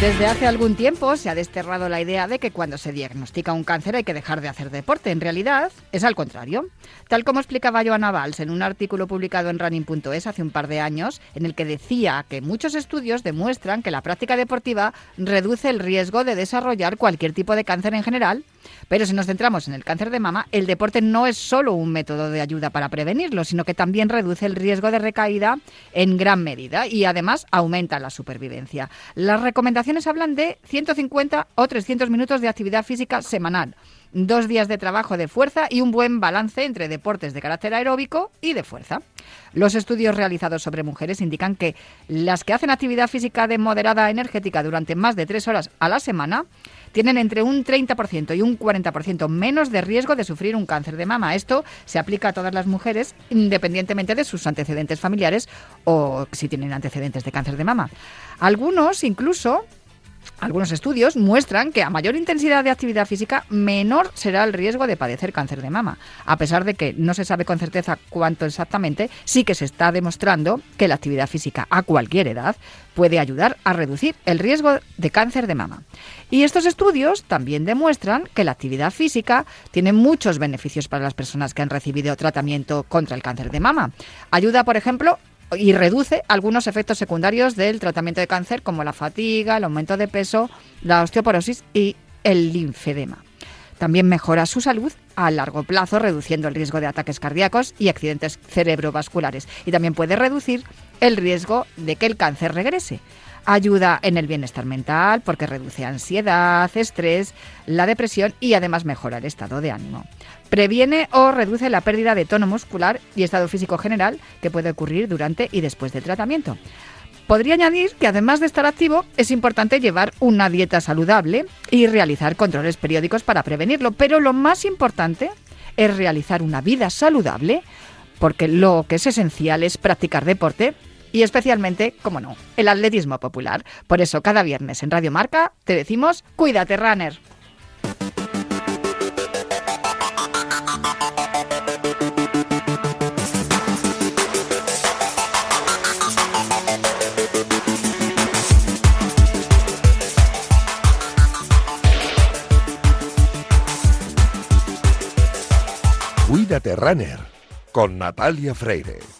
Desde hace algún tiempo se ha desterrado la idea de que cuando se diagnostica un cáncer hay que dejar de hacer deporte. En realidad es al contrario. Tal como explicaba Joana Valls en un artículo publicado en running.es hace un par de años, en el que decía que muchos estudios demuestran que la práctica deportiva reduce el riesgo de desarrollar cualquier tipo de cáncer en general. Pero si nos centramos en el cáncer de mama, el deporte no es solo un método de ayuda para prevenirlo, sino que también reduce el riesgo de recaída en gran medida y además aumenta la supervivencia. Las recomendaciones hablan de 150 o 300 minutos de actividad física semanal, dos días de trabajo de fuerza y un buen balance entre deportes de carácter aeróbico y de fuerza. Los estudios realizados sobre mujeres indican que las que hacen actividad física de moderada energética durante más de tres horas a la semana tienen entre un 30% y un 40% menos de riesgo de sufrir un cáncer de mama. Esto se aplica a todas las mujeres independientemente de sus antecedentes familiares o si tienen antecedentes de cáncer de mama. Algunos incluso algunos estudios muestran que a mayor intensidad de actividad física, menor será el riesgo de padecer cáncer de mama. A pesar de que no se sabe con certeza cuánto exactamente, sí que se está demostrando que la actividad física a cualquier edad puede ayudar a reducir el riesgo de cáncer de mama. Y estos estudios también demuestran que la actividad física tiene muchos beneficios para las personas que han recibido tratamiento contra el cáncer de mama. Ayuda, por ejemplo, y reduce algunos efectos secundarios del tratamiento de cáncer como la fatiga, el aumento de peso, la osteoporosis y el linfedema. También mejora su salud a largo plazo, reduciendo el riesgo de ataques cardíacos y accidentes cerebrovasculares. Y también puede reducir el riesgo de que el cáncer regrese. Ayuda en el bienestar mental porque reduce ansiedad, estrés, la depresión y además mejora el estado de ánimo. Previene o reduce la pérdida de tono muscular y estado físico general que puede ocurrir durante y después del tratamiento. Podría añadir que además de estar activo, es importante llevar una dieta saludable y realizar controles periódicos para prevenirlo, pero lo más importante es realizar una vida saludable, porque lo que es esencial es practicar deporte y especialmente, como no, el atletismo popular. Por eso cada viernes en Radio Marca te decimos, cuídate, runner. Cuídate Runner con Natalia Freire.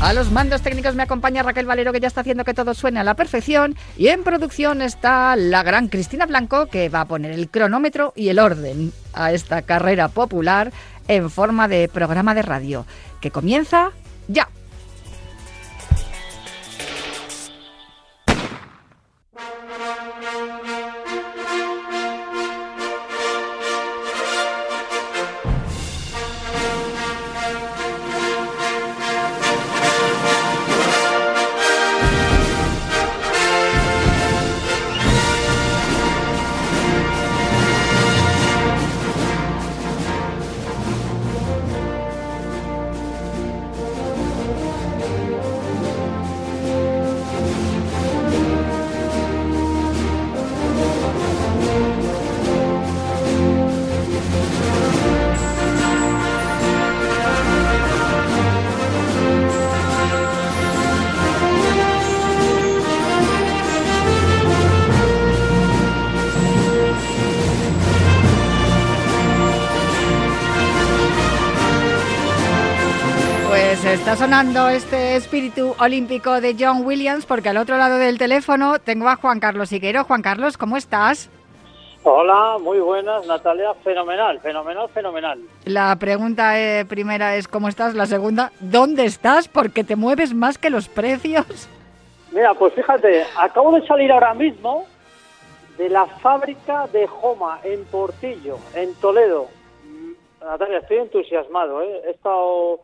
A los mandos técnicos me acompaña Raquel Valero, que ya está haciendo que todo suene a la perfección. Y en producción está la gran Cristina Blanco, que va a poner el cronómetro y el orden a esta carrera popular en forma de programa de radio, que comienza ya. Sonando este espíritu olímpico de John Williams porque al otro lado del teléfono tengo a Juan Carlos Higuero. Juan Carlos, ¿cómo estás? Hola, muy buenas, Natalia. Fenomenal, fenomenal, fenomenal. La pregunta eh, primera es ¿cómo estás? La segunda, ¿dónde estás? Porque te mueves más que los precios. Mira, pues fíjate, acabo de salir ahora mismo de la fábrica de Joma en Portillo, en Toledo. Mm, Natalia, estoy entusiasmado. ¿eh? He estado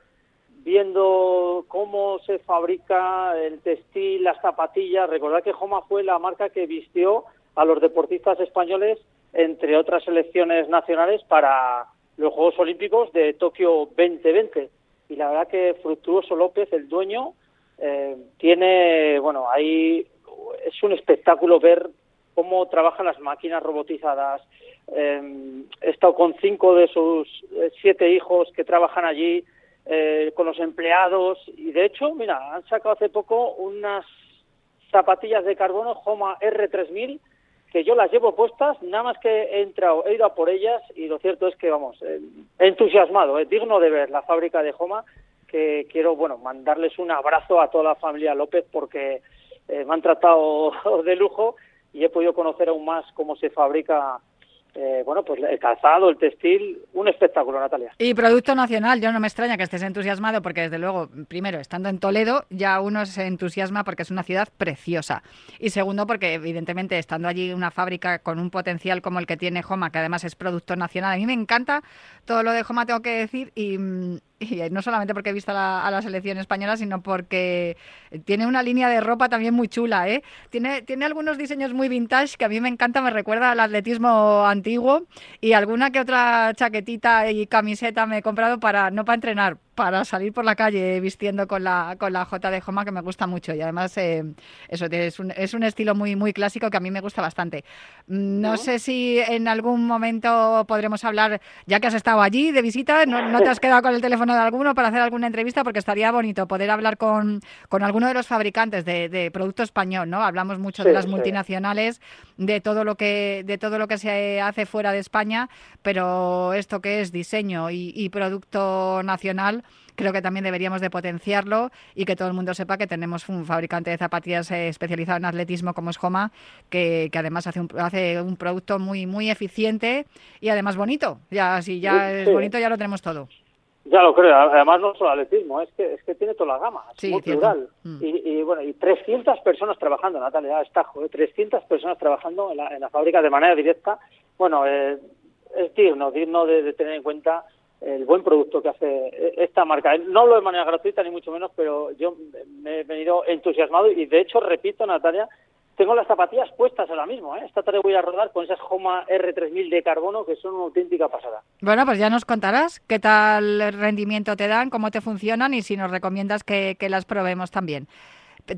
viendo cómo se fabrica el textil, las zapatillas. Recordad que Joma fue la marca que vistió a los deportistas españoles, entre otras selecciones nacionales, para los Juegos Olímpicos de Tokio 2020. Y la verdad que Fructuoso López, el dueño, eh, tiene, bueno, ahí es un espectáculo ver cómo trabajan las máquinas robotizadas. Eh, he estado con cinco de sus eh, siete hijos que trabajan allí, eh, con los empleados, y de hecho, mira, han sacado hace poco unas zapatillas de carbono Homa R3000 que yo las llevo puestas, nada más que he entrado, he ido a por ellas y lo cierto es que, vamos, eh, entusiasmado, es digno de ver la fábrica de Homa, que quiero, bueno, mandarles un abrazo a toda la familia López porque eh, me han tratado de lujo y he podido conocer aún más cómo se fabrica eh, bueno, pues el calzado, el textil, un espectáculo, Natalia. Y producto nacional, yo no me extraña que estés entusiasmado porque desde luego, primero, estando en Toledo, ya uno se entusiasma porque es una ciudad preciosa. Y segundo, porque evidentemente estando allí una fábrica con un potencial como el que tiene Joma, que además es producto nacional, a mí me encanta todo lo de Joma, tengo que decir, y, y no solamente porque he visto a la, a la, selección española, sino porque tiene una línea de ropa también muy chula, ¿eh? Tiene, tiene algunos diseños muy vintage que a mí me encanta, me recuerda al atletismo antiguo y alguna que otra chaquetita y camiseta me he comprado para, no para entrenar, para salir por la calle vistiendo con la, con la J de Joma que me gusta mucho y además eh, eso es un, es un estilo muy, muy clásico que a mí me gusta bastante. No ¿No? sé si en algún momento podremos hablar, ya que has estado allí de visita, no, no, te has quedado con el teléfono de alguno para hacer alguna entrevista porque estaría bonito poder hablar con, con alguno de los fabricantes de, de producto español, ¿no? Hablamos mucho Sí, de las sí. multinacionales, de todo lo que de todo lo que se hace fuera de España, pero esto que es diseño y, y producto nacional creo que también deberíamos de potenciarlo y que todo el mundo sepa que tenemos un fabricante de zapatillas eh, especializado en atletismo como es Joma, que, que además hace un, hace un producto muy muy eficiente y además bonito. Ya si ya Sí, es bonito ya lo tenemos todo. Ya lo creo, además no solo atletismo, es que, es que tiene toda la gama, es Sí, muy cierto. plural. Mm. Y, y, bueno, y 300 personas trabajando, Natalia, está, joder, 300 personas trabajando en la, en la fábrica de manera directa. Bueno, eh, es digno, digno de, de tener en cuenta el buen producto que hace esta marca. No hablo de manera gratuita ni mucho menos, pero yo me he venido entusiasmado y de hecho, repito, Natalia, tengo las zapatillas puestas ahora mismo. ¿eh? Esta tarde voy a rodar con esas Homa R3000 de carbono que son una auténtica pasada. Bueno, pues ya nos contarás qué tal rendimiento te dan, cómo te funcionan y si nos recomiendas que las probemos también.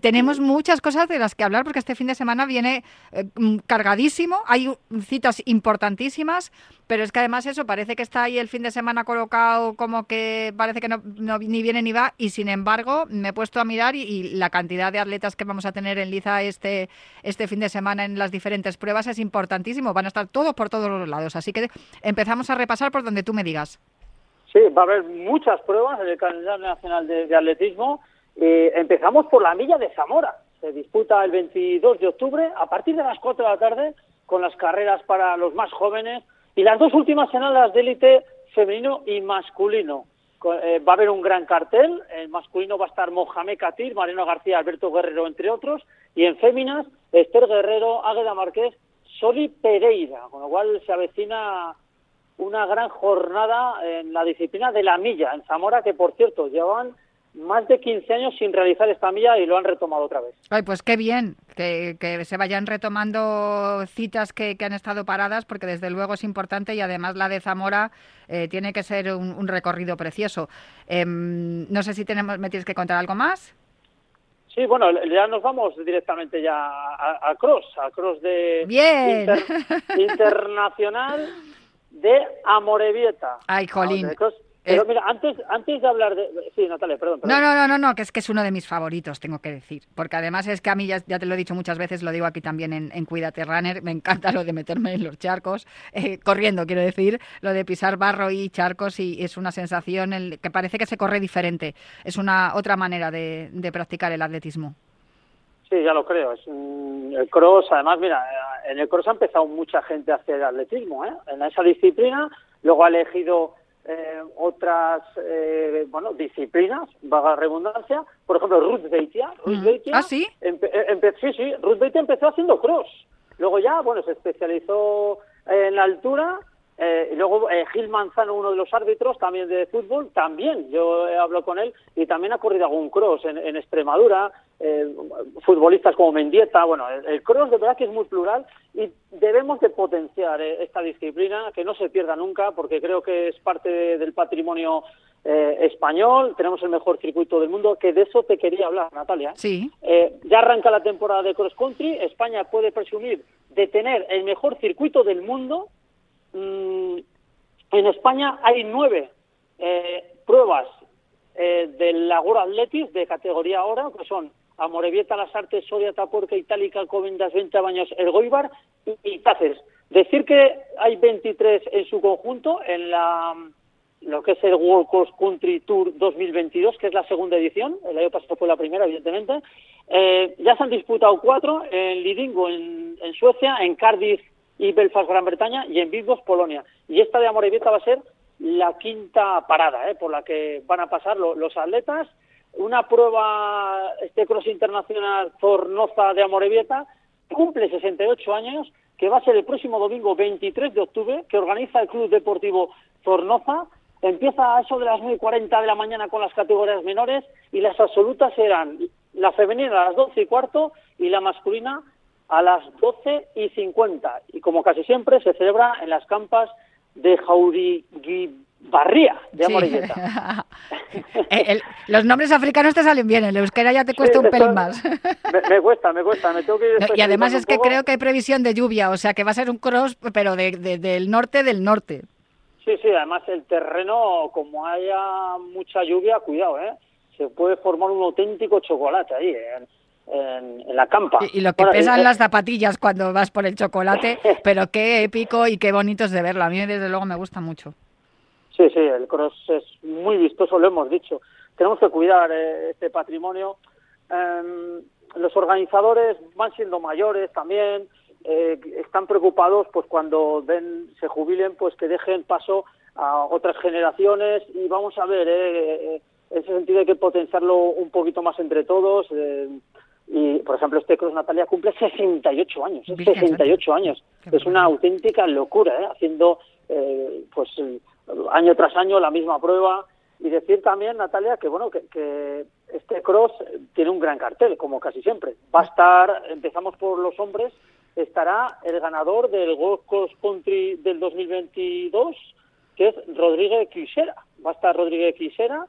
Tenemos muchas cosas de las que hablar porque este fin de semana viene eh, mm, cargadísimo, hay citas importantísimas, pero es que además eso parece que está ahí el fin de semana colocado como que parece que no, ni viene ni va y sin embargo me he puesto a mirar y, la cantidad de atletas que vamos a tener en Liza este, este fin de semana en las diferentes pruebas es importantísimo, van a estar todos por todos los lados, así que empezamos a repasar por donde tú me digas. Sí, va a haber muchas pruebas en el calendario nacional de atletismo. Eh, empezamos por la milla de Zamora. Se disputa el 22 de octubre a partir de las 4 de la tarde con las carreras para los más jóvenes y las dos últimas serán las de élite femenino y masculino. Eh, va a haber un gran cartel. En masculino va a estar Mohamed Katir, Mariano García, Alberto Guerrero, entre otros. Y en féminas, Esther Guerrero, Águeda Márquez, Soli Pereira. Con lo cual se avecina una gran jornada en la disciplina de la milla en Zamora, que por cierto llevan más de 15 años sin realizar esta milla y lo han retomado otra vez. Ay, pues qué bien que, que se vayan retomando citas que, que han estado paradas, porque desde luego es importante y además la de Zamora eh, tiene que ser un, un recorrido precioso. Em, no sé si tenemos, me tienes que contar algo más. Sí, bueno, ya nos vamos directamente ya a, a Cross, a Cross de Bien. inter- internacional de Amorebieta. Ay, jolín. De Cross. Pero Es- mira, antes, antes de hablar de... Sí, Natalia, perdón. perdón. No, no, no, no, no, que es que es uno de mis favoritos, tengo que decir. Porque además es que a mí, ya, ya te lo he dicho muchas veces, lo digo aquí también en, en Cuídate Runner, me encanta lo de meterme en los charcos, eh, corriendo, quiero decir, lo de pisar barro y charcos y es una sensación el, que parece que se corre diferente. Es una otra manera de, de practicar el atletismo. Sí, ya lo creo. Es un- el cross, además, mira, en el cross ha empezado mucha gente a hacer atletismo, ¿eh? En esa disciplina, luego ha elegido eh, otras eh, bueno disciplinas, vaga redundancia, por ejemplo Ruth Beitia. Ruth Beitia ¿Ah, sí? sí, sí, Ruth Beitia empezó haciendo cross. Luego ya, bueno, se especializó en la altura eh, y luego eh, Gil Manzano, uno de los árbitros también de fútbol, también yo hablo con él y también ha corrido algún cross en, en Extremadura, eh, futbolistas como Mendieta, bueno, el, el, cross de verdad que es muy plural y debemos de potenciar eh, esta disciplina, que no se pierda nunca porque creo que es parte de, del patrimonio eh, español, tenemos el mejor circuito del mundo, que de eso te quería hablar, Natalia. Sí. ya arranca la temporada de cross country, España puede presumir de tener el mejor circuito del mundo, Mm, en España hay nueve eh, pruebas eh, del Agora Atletis de categoría ahora, que son Amorebieta, Las Artes, Soria, Taporca, Itálica, Covendas, 20 Baños, Ergoibar y, Cáceres. Decir que hay 23 en su conjunto en la lo que es el World Cross Country Tour 2022, que es la segunda edición, el año pasado fue la primera, evidentemente. Eh, ya se han disputado cuatro en Lidingo, en, en Suecia, en Cardiff, y Belfast, Gran Bretaña, y en Bilbao, Polonia. Y esta de Amorebieta va a ser la quinta parada ¿eh? por la que van a pasar los atletas. Una prueba, este cross internacional Zornoza de Amorebieta, cumple 68 años, que va a ser el próximo domingo 23 de octubre, que organiza el Club Deportivo Zornoza. Empieza a eso de las 9.40 de la mañana con las categorías menores y las absolutas serán la femenina a las 12 y cuarto y la masculina a las 12 y 50 y como casi siempre se celebra en las campas de Jauriguibarría de Amorilleta. Eh, los nombres africanos te salen bien, el euskera ya te cuesta un pelín más. me, cuesta, me cuesta, me tengo que ir Y además es que creo que hay previsión de lluvia, o sea que va a ser un cross, pero de, del norte del norte. Sí, sí, además el terreno, como haya mucha lluvia, cuidado, ¿eh? Se puede formar un auténtico chocolate ahí, ¿eh? en, la campa. Y, lo que pesan las zapatillas cuando vas por el chocolate, pero qué épico y qué bonitos de verlo. A mí desde luego me gusta mucho. Sí, sí, el cross es muy vistoso, lo hemos dicho. Tenemos que cuidar eh, este patrimonio. Em, los organizadores van siendo mayores también, eh, están preocupados pues cuando ven, se jubilen, pues que dejen paso a otras generaciones y vamos a ver, eh, en ese sentido hay que potenciarlo un poquito más entre todos. Y, por ejemplo, este Cross Natalia cumple 68 años, 68 años. Es una auténtica locura, ¿eh? haciendo eh, pues año tras año la misma prueba. Y decir también, Natalia, que bueno, que, este cross tiene un gran cartel, como casi siempre. Va a estar, empezamos por los hombres, estará el ganador del World Cross Country del 2022, que es Rodríguez Quisera. Va a estar Rodríguez Quisera,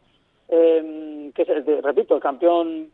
eh, que es, repito, el campeón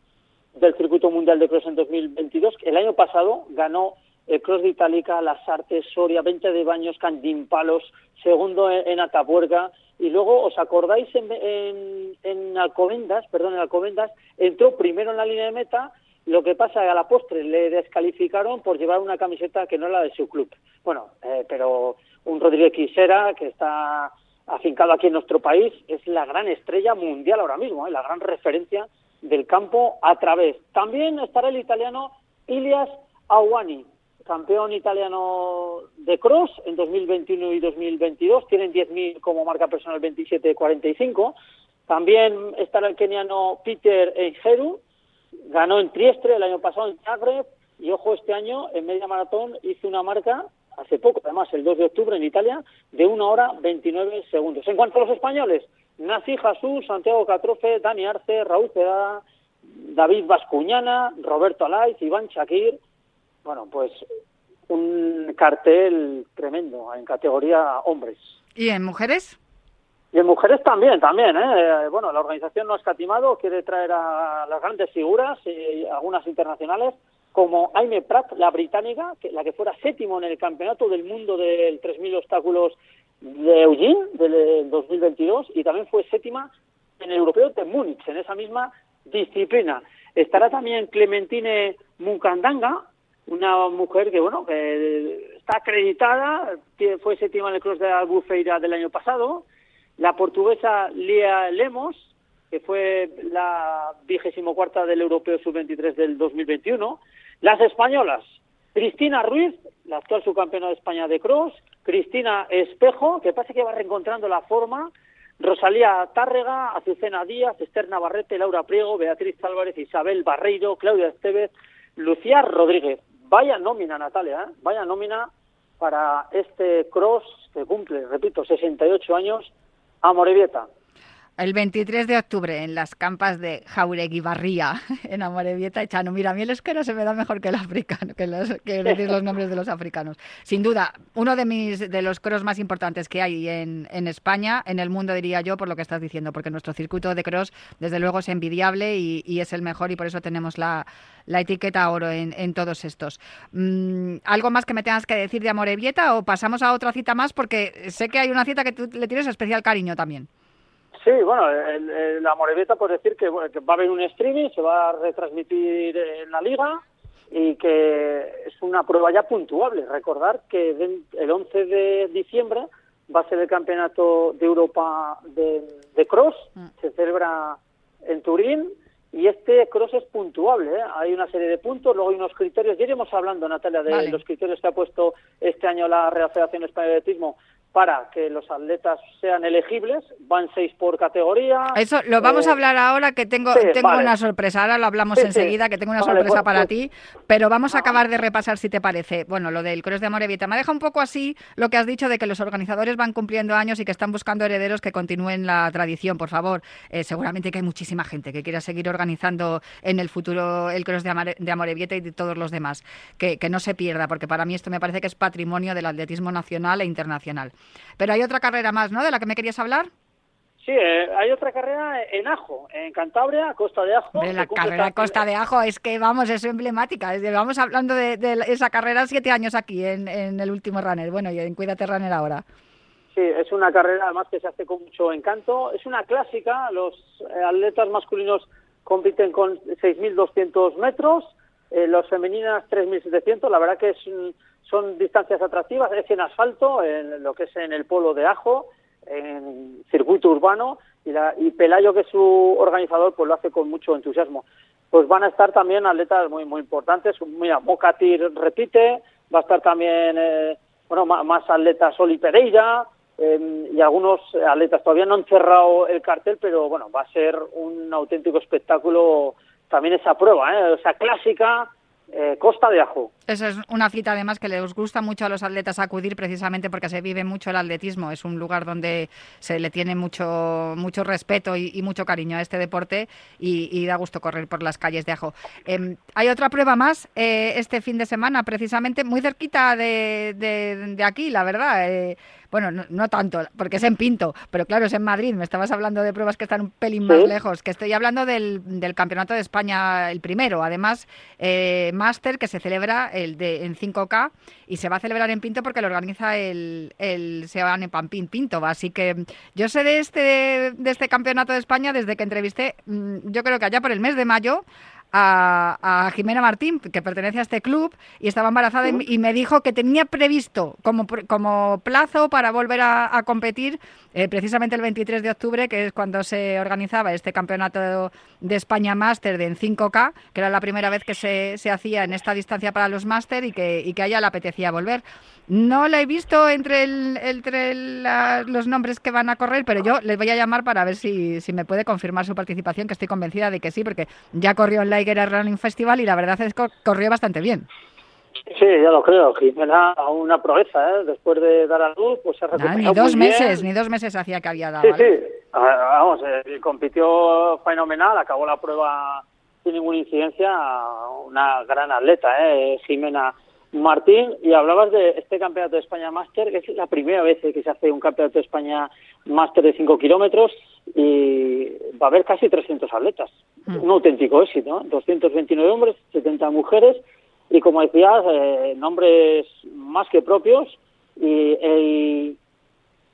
del Circuito Mundial de Cross en 2022. El año pasado ganó el Cross de Itálica, Las Artes, Soria, 20 de Baños, Candimpalos, segundo en, Atapuerca, y luego, ¿os acordáis en, en, en, Alcobendas, perdón, en Alcobendas, entró primero en la línea de meta, lo que pasa que a la postre le descalificaron por llevar una camiseta que no era de su club. Bueno, eh, pero un Rodríguez Quisera, que está afincado aquí en nuestro país, es la gran estrella mundial ahora mismo, eh, la gran referencia del campo a través. También estará el italiano Ilias Awani, campeón italiano de cross en 2021 y 2022. Tienen 10.000 como marca personal 27-45. También estará el keniano Peter Eijeru, ganó en Trieste el año pasado en Zagreb y ojo, este año en media maratón hizo una marca hace poco, además el 2 de octubre en Italia, de 1 hora 29 segundos. En cuanto a los españoles, Nací Jesús, Santiago Catrofe, Dani Arce, Raúl Cedada, David Vascuñana, Roberto Alaiz, Iván Shakir. Bueno, pues un cartel tremendo en categoría hombres. ¿Y en mujeres? Y en mujeres también, también. ¿eh? Bueno, la organización no ha escatimado, quiere traer a las grandes figuras, y algunas internacionales, como Aime Pratt, la británica, que, la que fuera séptimo en el campeonato del mundo del 3.000 obstáculos de Eugene del 2022 y también fue séptima en el europeo de Múnich, en esa misma disciplina. Estará también Clementine Munkandanga, una mujer que, bueno, que está acreditada, fue séptima en el cross de Albufeira del año pasado. La portuguesa Lia Lemos, que fue la vigésimo cuarta del europeo sub-23 del 2021. Las españolas, Cristina Ruiz, la actual subcampeona de España de cross, Cristina Espejo, que parece que va reencontrando la forma, Rosalía Tárrega, Azucena Díaz, Esther Navarrete, Laura Priego, Beatriz Álvarez, Isabel Barreiro, Claudia Estevez, Lucía Rodríguez. Vaya nómina, Natalia, ¿eh? vaya nómina para este cross que cumple, repito, 68 años a Morevieta. El 23 de octubre en las campas de Jauregui Barría, en Amorebieta y Chano. Mira, a mí el euskera se me da mejor que el africano, que, los, los nombres de los africanos. Sin duda, uno de mis de los cross más importantes que hay en, en, España, en el mundo diría yo, por lo que estás diciendo, porque nuestro circuito de cross, desde luego, es envidiable y, y es el mejor y por eso tenemos la, la etiqueta oro en, en todos estos. Mm, ¿Algo más que me tengas que decir de Amorebieta o pasamos a otra cita más? Porque sé que hay una cita que tú le tienes especial cariño también. Sí, bueno, el, el, la Morevieta por decir que, bueno, que va a haber un streaming, se va a retransmitir en la liga y que es una prueba ya puntuable. Recordar que el 11 de diciembre va a ser el campeonato de Europa de, de cross, mm. se celebra en Turín y este cross es puntuable, ¿eh? hay una serie de puntos, luego hay unos criterios, ya iremos hablando, Natalia, de vale. los criterios que ha puesto este año la Real Federación Española de Atletismo para que los atletas sean elegibles. Van seis por categoría. Eso lo vamos eh, a hablar ahora, que tengo, sí, tengo vale. una sorpresa. Ahora lo hablamos sí, enseguida, que tengo una vale, sorpresa pues, para pues, ti. Pero vamos a acabar de repasar, si te parece. Bueno, lo del Cross de Amorebieta. Me deja un poco así lo que has dicho de que los organizadores van cumpliendo años y que están buscando herederos que continúen la tradición, por favor. Eh, seguramente que hay muchísima gente que quiera seguir organizando en el futuro el Cross de, Amore, de Amorebieta y de todos los demás. Que, que no se pierda, porque para mí esto me parece que es patrimonio del atletismo nacional e internacional. Pero hay otra carrera más, ¿no? De la que me querías hablar. Sí, eh, hay otra carrera en Ajo, en Cantabria, Costa de Ajo. De la carrera Costa de Ajo, es que vamos, es emblemática. Es de, vamos hablando de, de, esa carrera siete años aquí en, en, el último runner. Bueno, y en Cuídate Runner ahora. Sí, es una carrera además que se hace con mucho encanto. Es una clásica, los eh, atletas masculinos compiten con 6.200 metros, eh, los femeninas 3.700. La verdad que es son distancias atractivas, es en asfalto, en lo que es en el polo de Ajo, en circuito urbano, y, la, y Pelayo, que es su organizador, pues lo hace con mucho entusiasmo. Pues van a estar también atletas muy muy importantes, mira, Mocatir repite, va a estar también, eh, bueno, más, atletas Oli Pereira, eh, y algunos atletas todavía no han cerrado el cartel, pero bueno, va a ser un auténtico espectáculo también esa prueba, ¿eh? o sea, clásica, eh, Costa de Ajo. Esa es una cita además que les gusta mucho a los atletas acudir precisamente porque se vive mucho el atletismo. Es un lugar donde se le tiene mucho, mucho respeto y, mucho cariño a este deporte y, da gusto correr por las calles de Ajo. Eh, hay otra prueba más eh, este fin de semana, precisamente muy cerquita de, aquí, la verdad. Bueno, no, no, tanto, porque es en Pinto, pero claro, es en Madrid. Me estabas hablando de pruebas que están un pelín más lejos, que estoy hablando del, del, Campeonato de España, el primero. Además, eh, máster que se celebra el de, en 5K y se va a celebrar en Pinto porque lo organiza el, el Seban Pampín Pinto. Así que yo sé de este, de este Campeonato de España desde que entrevisté, mm, yo creo que allá por el mes de mayo, a, a, Jimena Martín, que pertenece a este club, y estaba embarazada y, y me dijo que tenía previsto como, como plazo para volver a, a competir eh, precisamente el 23 de octubre, que es cuando se organizaba este campeonato de España Máster de en 5K, que era la primera vez que se, se hacía en esta distancia para los máster y que, y que a ella le apetecía volver. No la he visto entre, el, entre la, los nombres que van a correr, pero yo les voy a llamar para ver si, si me puede confirmar su participación, que estoy convencida de que sí, porque ya corrió en la Higuera Running Festival y la verdad es que corrió bastante bien. Sí, ya lo creo. Jimena, una proeza, ¿eh? Después de dar a luz, pues se recuperó Ni dos meses, ni dos meses hacía que había dado. Sí, ¿vale? sí. Vamos, eh, compitió fenomenal, acabó la prueba sin ninguna incidencia. Una gran atleta, ¿eh? Jimena Martín, y hablabas de este campeonato de España Máster, que es la primera vez que se hace un campeonato de España Máster de 5 kilómetros y va a haber casi 300 atletas. Mm. Un auténtico éxito, ¿no? 229 hombres, 70 mujeres y, como decías, eh, nombres más que propios y el,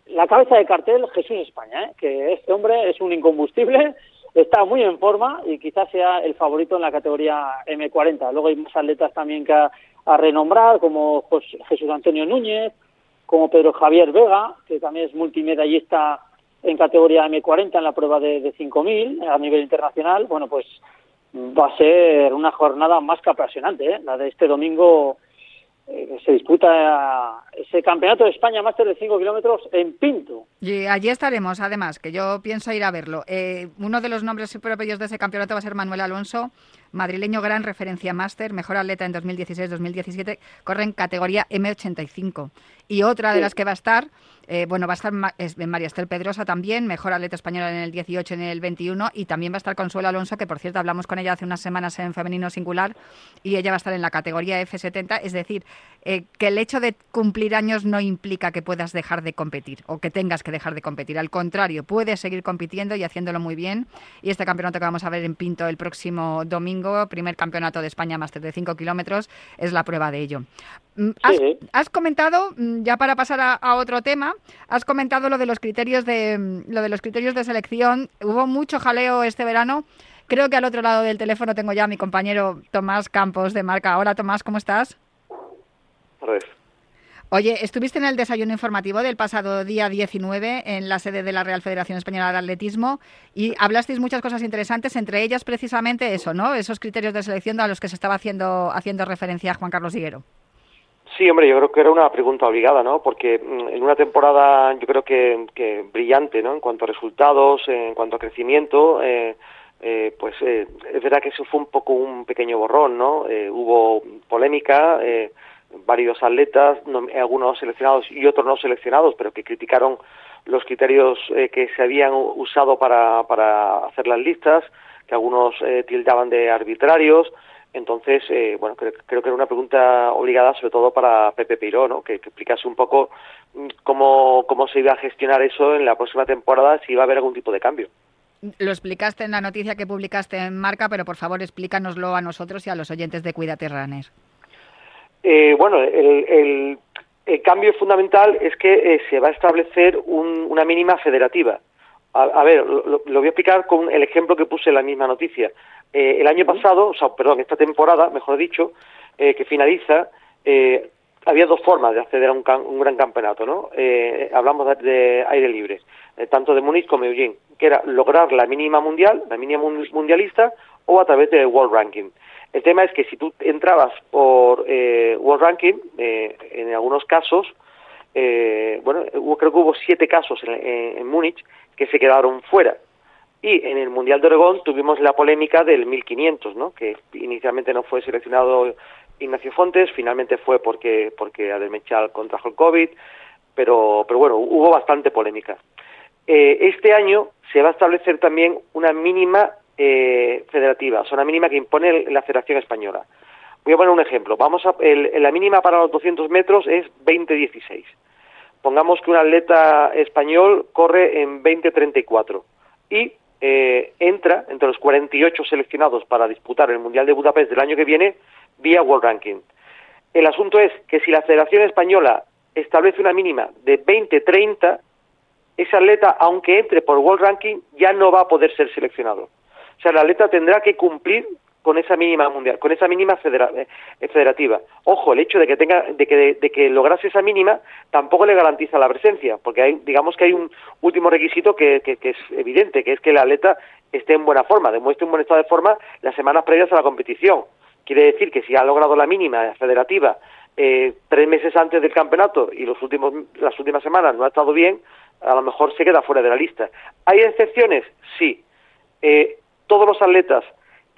la cabeza de cartel Jesús España, ¿eh? que este hombre es un incombustible, está muy en forma y quizás sea el favorito en la categoría M40. Luego hay más atletas también que a, a renombrar, como José, Jesús Antonio Núñez, como Pedro Javier Vega, que también es multimedallista en categoría M40 en la prueba de, de 5.000 a nivel internacional. Bueno, pues va a ser una jornada más que apasionante, ¿eh? la de este domingo eh, se disputa ese campeonato de España máster de 5 kilómetros en Pinto. Y allí estaremos, además, que yo pienso ir a verlo. Eh, uno de los nombres propios de ese campeonato va a ser Manuel Alonso, madrileño gran referencia máster, mejor atleta en 2016-2017, corre en categoría M85. Y otra de las que va a estar, eh, bueno, va a estar es María Estel Pedrosa también, mejor atleta española en el 18 en el 21, y también va a estar Consuelo Alonso, que por cierto hablamos con ella hace unas semanas en femenino singular, y ella va a estar en la categoría F70, es decir, eh, que el hecho de cumplir años no implica que puedas dejar de competir o que tengas que dejar de competir. Al contrario, puedes seguir compitiendo y haciéndolo muy bien. Y este campeonato que vamos a ver en Pinto el próximo domingo, primer campeonato de España máster de 5 kilómetros, es la prueba de ello. Mm, has, comentado, mm, ya para pasar a, otro tema, has comentado lo de los criterios de mm, lo de los criterios de selección. Hubo mucho jaleo este verano. Creo que al otro lado del teléfono tengo ya a mi compañero Tomás Campos de Marca. Hola Tomás, ¿cómo estás? Oye, estuviste en el desayuno informativo del pasado día 19 en la sede de la Real Federación Española de Atletismo y hablasteis muchas cosas interesantes, entre ellas precisamente eso, ¿no? Esos criterios de selección a los que se estaba haciendo, haciendo referencia Juan Carlos Higuero. Sí, hombre, yo creo que era una pregunta obligada, ¿no? Porque mm, en una temporada yo creo que, brillante, ¿no? En cuanto a resultados, en cuanto a crecimiento, eh, eh, pues eh, es verdad que eso fue un poco un pequeño borrón, ¿no? hubo polémica, varios atletas, algunos seleccionados y otros no seleccionados, pero que criticaron los criterios eh, que se habían usado para, para hacer las listas, que algunos eh, tildaban de arbitrarios. Entonces, eh, bueno, creo, creo, que era una pregunta obligada, sobre todo para Pepe Piró, ¿no? que, que, explicase un poco mm, cómo, cómo se iba a gestionar eso en la próxima temporada, si iba a haber algún tipo de cambio. Lo explicaste en la noticia que publicaste en Marca, pero por favor explícanoslo a nosotros y a los oyentes de Cuídate Runner. Eh, bueno, el, cambio fundamental es que eh, se va a establecer una mínima federativa. A, ver, lo, voy a explicar con el ejemplo que puse en la misma noticia. Eh, el año pasado, o sea, perdón, esta temporada, mejor dicho, que finaliza, había dos formas de acceder a un, gran campeonato, ¿no? hablamos de, aire libre, tanto de Múnich como de Eugene, que era lograr la mínima mundial, la mínima mundialista, o a través del World Ranking. El tema es que si tú entrabas por eh, World Ranking, eh, en algunos casos, eh, bueno, creo que hubo siete casos en, Múnich que se quedaron fuera. Y en el Mundial de Oregón tuvimos la polémica del 1500, ¿no? que inicialmente no fue seleccionado Ignacio Fontes, finalmente fue porque, porque Adelmechal contrajo el COVID, pero, pero bueno, hubo bastante polémica. este año se va a establecer también una mínima eh, federativa, zona mínima que impone la Federación Española. Voy a poner un ejemplo. Vamos a, la mínima para los 200 metros es 20.16. Pongamos que un atleta español corre en 20.34 y eh, entra entre los 48 seleccionados para disputar el Mundial de Budapest del año que viene vía World Ranking. El asunto es que si la Federación Española establece una mínima de 20.30, ese atleta, aunque entre por World Ranking, ya no va a poder ser seleccionado. O sea, la atleta tendrá que cumplir con esa mínima mundial, con esa mínima eh, federativa. Ojo, el hecho de que tenga, de que, de que lograse esa mínima tampoco le garantiza la presencia, porque hay, digamos que hay un último requisito que, que, es evidente, que es que la atleta esté en buena forma, demuestre un buen estado de forma las semanas previas a la competición. Quiere decir que si ha logrado la mínima federativa eh, tres meses antes del campeonato y los últimos, las últimas semanas no ha estado bien, a lo mejor se queda fuera de la lista. ¿Hay excepciones? Sí. Eh, todos los atletas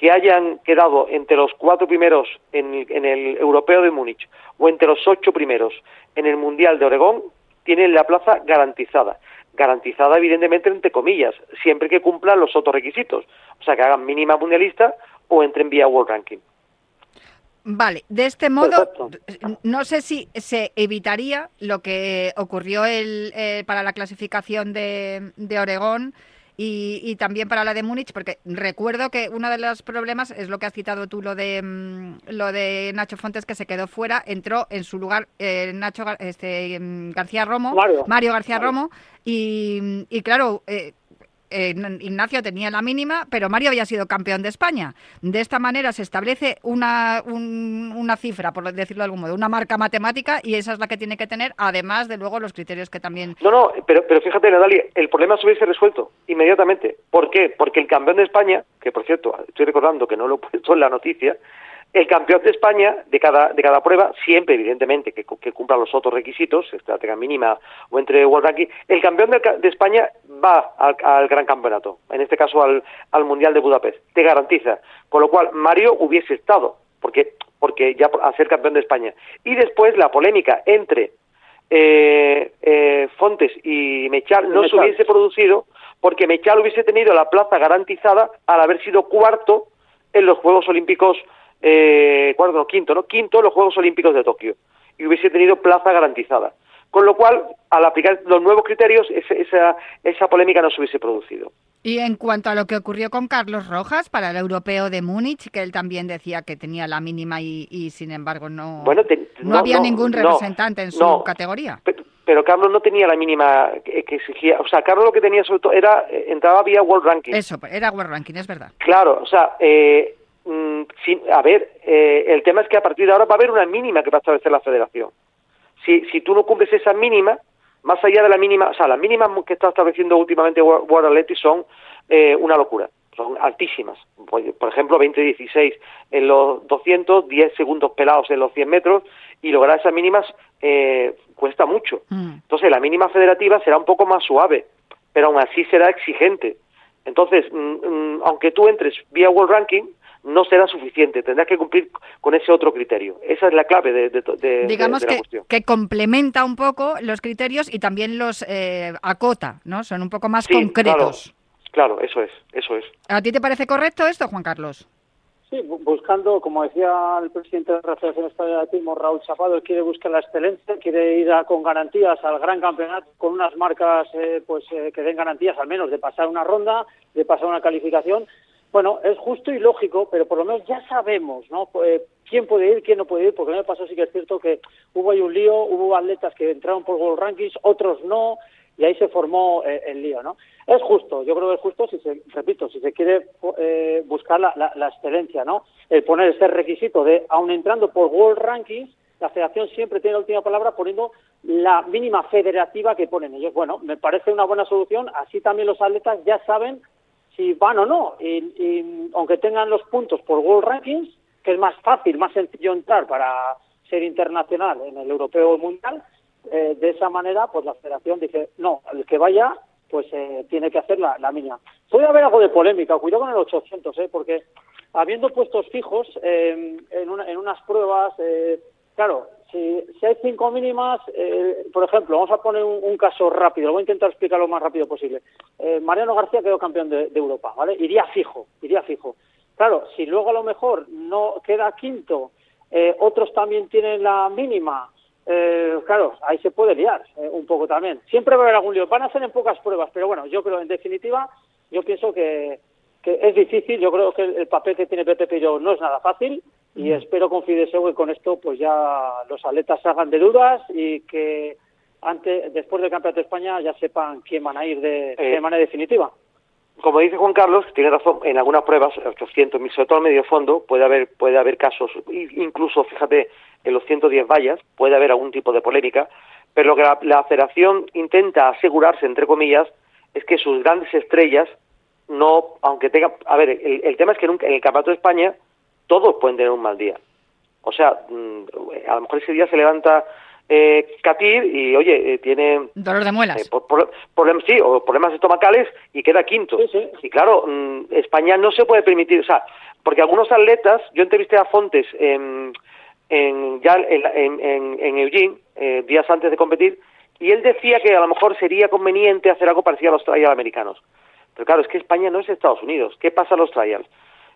que hayan quedado entre los cuatro primeros en, el Europeo de Múnich o entre los ocho primeros en el Mundial de Oregón tienen la plaza garantizada. Garantizada, evidentemente, entre comillas, siempre que cumplan los otros requisitos. O sea, que hagan mínima mundialista o entren vía World Ranking. Vale, de este modo, no sé si se evitaría lo que ocurrió el, eh, para la clasificación de, de Oregón, y, también para la de Múnich, porque recuerdo que uno de los problemas es lo que has citado tú, lo de mm, lo de Nacho Fontes que se quedó fuera, entró en su lugar eh, Nacho este, mm, García Romo, Mario, García Romo, y, y claro, eh, Ignacio tenía la mínima, pero Mario había sido campeón de España. De esta manera se establece una, una cifra, por decirlo de algún modo, una marca matemática y esa es la que tiene que tener, además de luego los criterios que también... No, no, pero, pero fíjate, Natalia, el problema se hubiese resuelto inmediatamente. ¿Por qué? Porque el campeón de España, que por cierto, estoy recordando que no lo he puesto en la noticia, el campeón de España de cada, de cada prueba, siempre evidentemente que, que cumpla los otros requisitos, estrategia mínima o entre World Ranking, el campeón de, España va al, gran campeonato, en este caso al, al Mundial de Budapest, te garantiza. Con lo cual, Mario hubiese estado, porque, porque ya a ser campeón de España. Y después la polémica entre eh, eh, Fontes y Mechal no se hubiese producido porque Mechal hubiese tenido la plaza garantizada al haber sido cuarto en los Juegos Olímpicos eh, cuarto, no, quinto, ¿no? Quinto en los Juegos Olímpicos de Tokio y hubiese tenido plaza garantizada. Con lo cual, al aplicar los nuevos criterios, esa, esa polémica no se hubiese producido. Y en cuanto a lo que ocurrió con Carlos Rojas para el europeo de Múnich, que él también decía que tenía la mínima y, sin embargo no, no, había ningún representante en su categoría. Pero, Carlos no tenía la mínima que, exigía. O sea, Carlos lo que tenía sobre todo era, eh, entraba vía World Ranking. Eso, era World Ranking, es verdad. Claro, o sea, eh, Mm, a ver, eh, el tema es que a partir de ahora va a haber una mínima que va a establecer la federación. Si, si tú no cumples esa mínima, más allá de la mínima, o sea, las mínimas que está estableciendo últimamente World Athletics son eh, una locura, son altísimas. Por ejemplo, 20-16 en los 200, 10 segundos pelados en los 100 metros, y lograr esas mínimas eh, cuesta mucho. Mm. Entonces, la mínima federativa será un poco más suave, pero aún así será exigente. Entonces, mm, aunque tú entres vía World Ranking, no será suficiente, tendrás que cumplir con ese otro criterio. Esa es la clave de, de, Digamos que, que complementa un poco los criterios y también los eh, acota, ¿no? Son un poco más concretos. Claro, eso es, eso es. ¿A ti te parece correcto esto, Juan Carlos? Sí, buscando, como decía el presidente de la Federación Española de Atletismo, Raúl Chapado, quiere buscar la excelencia, quiere ir con garantías al gran campeonato, con unas marcas eh, pues eh, que den garantías al menos de pasar una ronda, de pasar una calificación bueno, es justo y lógico, pero por lo menos ya sabemos, ¿no? Eh, quién puede ir, quién no puede ir, porque me pasó sí que es cierto que hubo ahí un lío, hubo atletas que entraron por World Rankings, otros no, y ahí se formó eh, el lío, ¿no? Es justo, yo creo que es justo, si se, repito, si se quiere eh, buscar la, la, excelencia, ¿no? El poner ese requisito de, aun entrando por World Rankings, la federación siempre tiene la última palabra poniendo la mínima federativa que ponen ellos. Bueno, me parece una buena solución, así también los atletas ya saben si van o no. Y, aunque tengan los puntos por World Rankings, que es más fácil, más sencillo entrar para ser internacional en el europeo o mundial, eh, de esa manera, pues la federación dice, no, el que vaya, pues eh, tiene que hacer la, la mínima. Puede haber algo de polémica, cuidado con el 800, ¿eh? porque habiendo puestos fijos eh, en, en unas pruebas, claro, si, hay cinco mínimas, eh, por ejemplo, vamos a poner un, caso rápido, lo voy a intentar explicar lo más rápido posible. Eh, Mariano García quedó campeón de, Europa, ¿vale? Iría fijo, iría fijo. Claro, si luego a lo mejor no queda quinto, eh, otros también tienen la mínima, claro, ahí se puede liar un poco también. Siempre va a haber algún lío. Van a ser en pocas pruebas, pero bueno, yo creo, en definitiva, yo pienso que, que es difícil. Yo creo que el, papel que tiene Pepe Pillo no es nada fácil y espero con Fideseo que con esto pues ya los atletas salgan de dudas y que antes después del Campeonato de España ya sepan quién van a ir de, de eh, manera definitiva. Como dice Juan Carlos, tiene razón, en algunas pruebas, 800 mil, sobre todo al medio fondo, puede haber, puede haber casos, incluso, fíjate, en los 110 vallas, puede haber algún tipo de polémica, pero lo que la, federación intenta asegurarse, entre comillas, es que sus grandes estrellas no, aunque tenga, a ver, el, tema es que en, en el Campeonato de España todos pueden tener un mal día. O sea, mm, a lo mejor ese día se levanta eh, Katir y, oye, eh, tiene... Dolor de muelas. Eh, problemas, sí, o problemas estomacales y queda quinto. Y claro, mm, España no se puede permitir, o sea, porque algunos atletas, yo entrevisté a Fontes en, en ya en, en, en Eugene, eh, días antes de competir, y él decía que a lo mejor sería conveniente hacer algo parecido a los trials americanos. Pero claro, es que España no es Estados Unidos. ¿Qué pasa en los trials?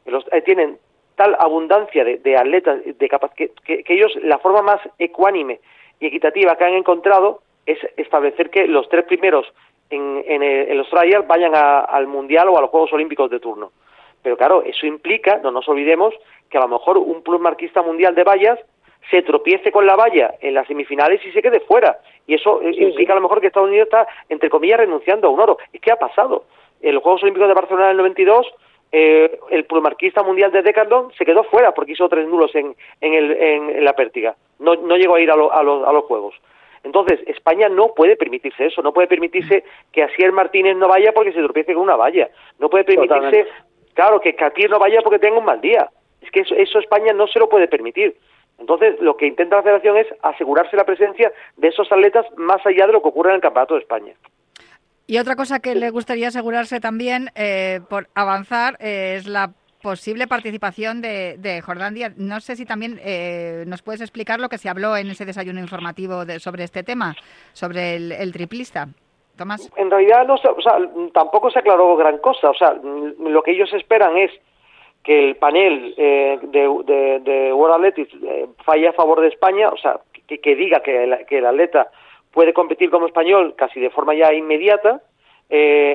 Los, tienen tal abundancia de, atletas de capaz que, ellos la forma más ecuánime y equitativa que han encontrado es establecer que los tres primeros en, en, los trials vayan al mundial o a los Juegos Olímpicos de turno. Pero claro, eso implica, no nos olvidemos, que a lo mejor un plusmarquista mundial de vallas se tropiece con la valla en las semifinales y se quede fuera. Y eso eh, implica a lo mejor que Estados Unidos está, entre comillas, renunciando a un oro. Es que ha pasado. En los Juegos Olímpicos de Barcelona del 92 eh, el plusmarquista mundial de Decathlon se quedó fuera porque hizo tres nulos en, en, el, en, la pértiga. No, no llegó a ir a, a, los Juegos. Entonces, España no puede permitirse eso, no puede permitirse que Asier Martínez no vaya porque se tropiece con una valla. No puede permitirse, claro, que Katir no vaya porque tenga un mal día. Es que eso, España no se lo puede permitir. Entonces, lo que intenta la Federación es asegurarse la presencia de esos atletas más allá de lo que ocurre en el Campeonato de España. Y otra cosa que le gustaría asegurarse también eh, por avanzar es la posible participación de, de Jordán Díaz. No sé si también eh, nos puedes explicar lo que se habló en ese desayuno informativo sobre este tema, sobre el, triplista. Tomás. En realidad, no, o sea, tampoco se aclaró gran cosa. O sea, lo que ellos esperan es que el panel eh, de, de, World Athletics eh, falle a favor de España, o sea, que, diga que el, que el atleta puede competir como español casi de forma ya inmediata.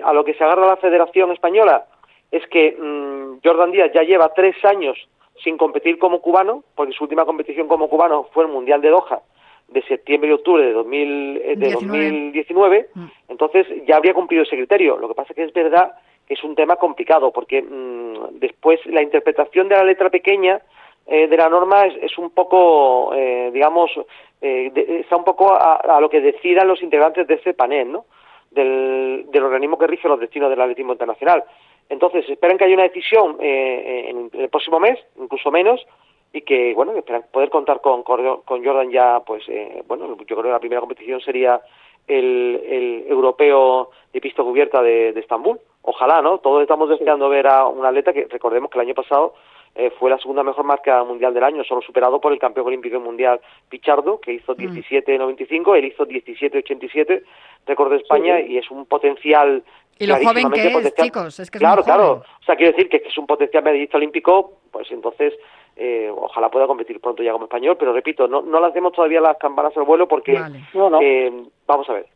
a lo que se agarra la Federación Española es que mm, Jordan Díaz ya lleva tres años sin competir como cubano, porque su última competición como cubano fue el Mundial de Doha de septiembre y octubre de, 2019, eh, mm. entonces ya habría cumplido ese criterio. Lo que pasa es que es verdad que es un tema complicado, porque mm, después la interpretación de la letra pequeña eh, de la norma es, un poco, eh, digamos, está un poco a, a, lo que decidan los integrantes de ese panel, ¿no? Del, del organismo que rige los destinos del atletismo internacional. Entonces, esperan que haya una decisión eh, en el próximo mes, incluso menos, y que, bueno, esperan poder contar con, con Jordan ya, pues, eh, bueno, yo creo que la primera competición sería el, el europeo de pista cubierta de, de, Estambul. Ojalá, ¿no? Todos estamos deseando ver a un atleta que, recordemos que el año pasado eh, fue la segunda mejor marca mundial del año, solo superado por el campeón olímpico mundial Pichardo, que hizo 17.95, mm. él hizo 17.87, récord de España, y es un potencial y lo joven que es, chicos, es que es Claro, claro. O sea, quiero decir que es un potencial medallista olímpico, pues entonces eh, ojalá pueda competir pronto ya como español, pero repito, no, no lancemos todavía las campanas al vuelo porque eh, vamos a ver.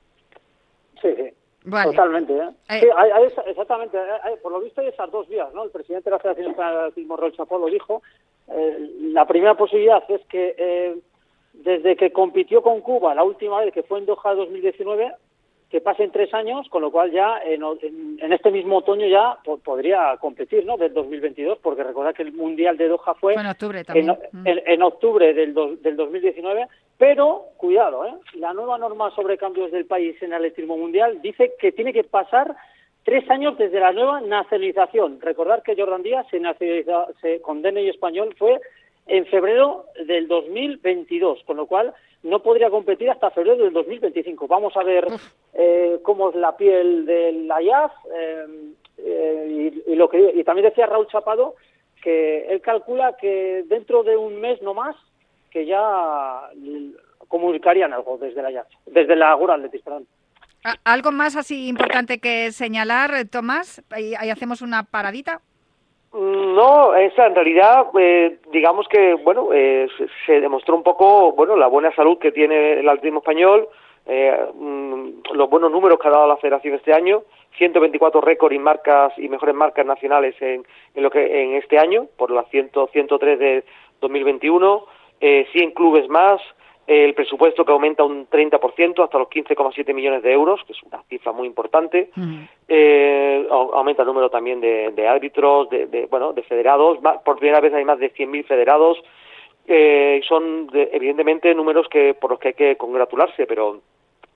Sí, sí. Totalmente, ¿eh? eh. Sí, hay, exactamente. por lo visto hay esas dos vías, ¿no? El presidente de la Federación Española de Atletismo, Rol Chapó, lo dijo. la primera posibilidad es que desde que compitió con Cuba la última vez, que fue en Doha 2019, que pasen tres años, con lo cual ya en, este mismo otoño ya podría competir, ¿no? Del 2022, porque recordad que el Mundial de Doha fue en octubre también. En, octubre del, del 2019, pero cuidado, ¿eh? La nueva norma sobre cambios del país en el atletismo mundial dice que tiene que pasar tres años desde la nueva nacionalización. Recordar que Jordan Díaz se, nacionaliza, se con DNI español fue en febrero del 2022, con lo cual no podría competir hasta febrero del 2025. Vamos a ver eh, cómo es la piel del IAF eh, eh, y, lo que y también decía Raúl Chapado que él calcula que dentro de un mes no más que ya comunicarían algo desde la IAF, desde la Gura perdón. ¿Algo más así importante que señalar, Tomás? ahí hacemos una paradita. No, esa en realidad, eh, digamos que, bueno, eh, se demostró un poco, bueno, la buena salud que tiene el atletismo español, eh, mm, los buenos números que ha dado la Federación este año, 124 récords y marcas y mejores marcas nacionales en, en lo que en este año, por las 100, 103 de 2021, 100 clubes más, el presupuesto que aumenta un 30% hasta los 15,7 millones de euros, que es una cifra muy importante. eh, aumenta el número también de, árbitros, de, bueno, de federados. Por primera vez hay más de 100.000 federados. Eh, son evidentemente números que por los que hay que congratularse, pero,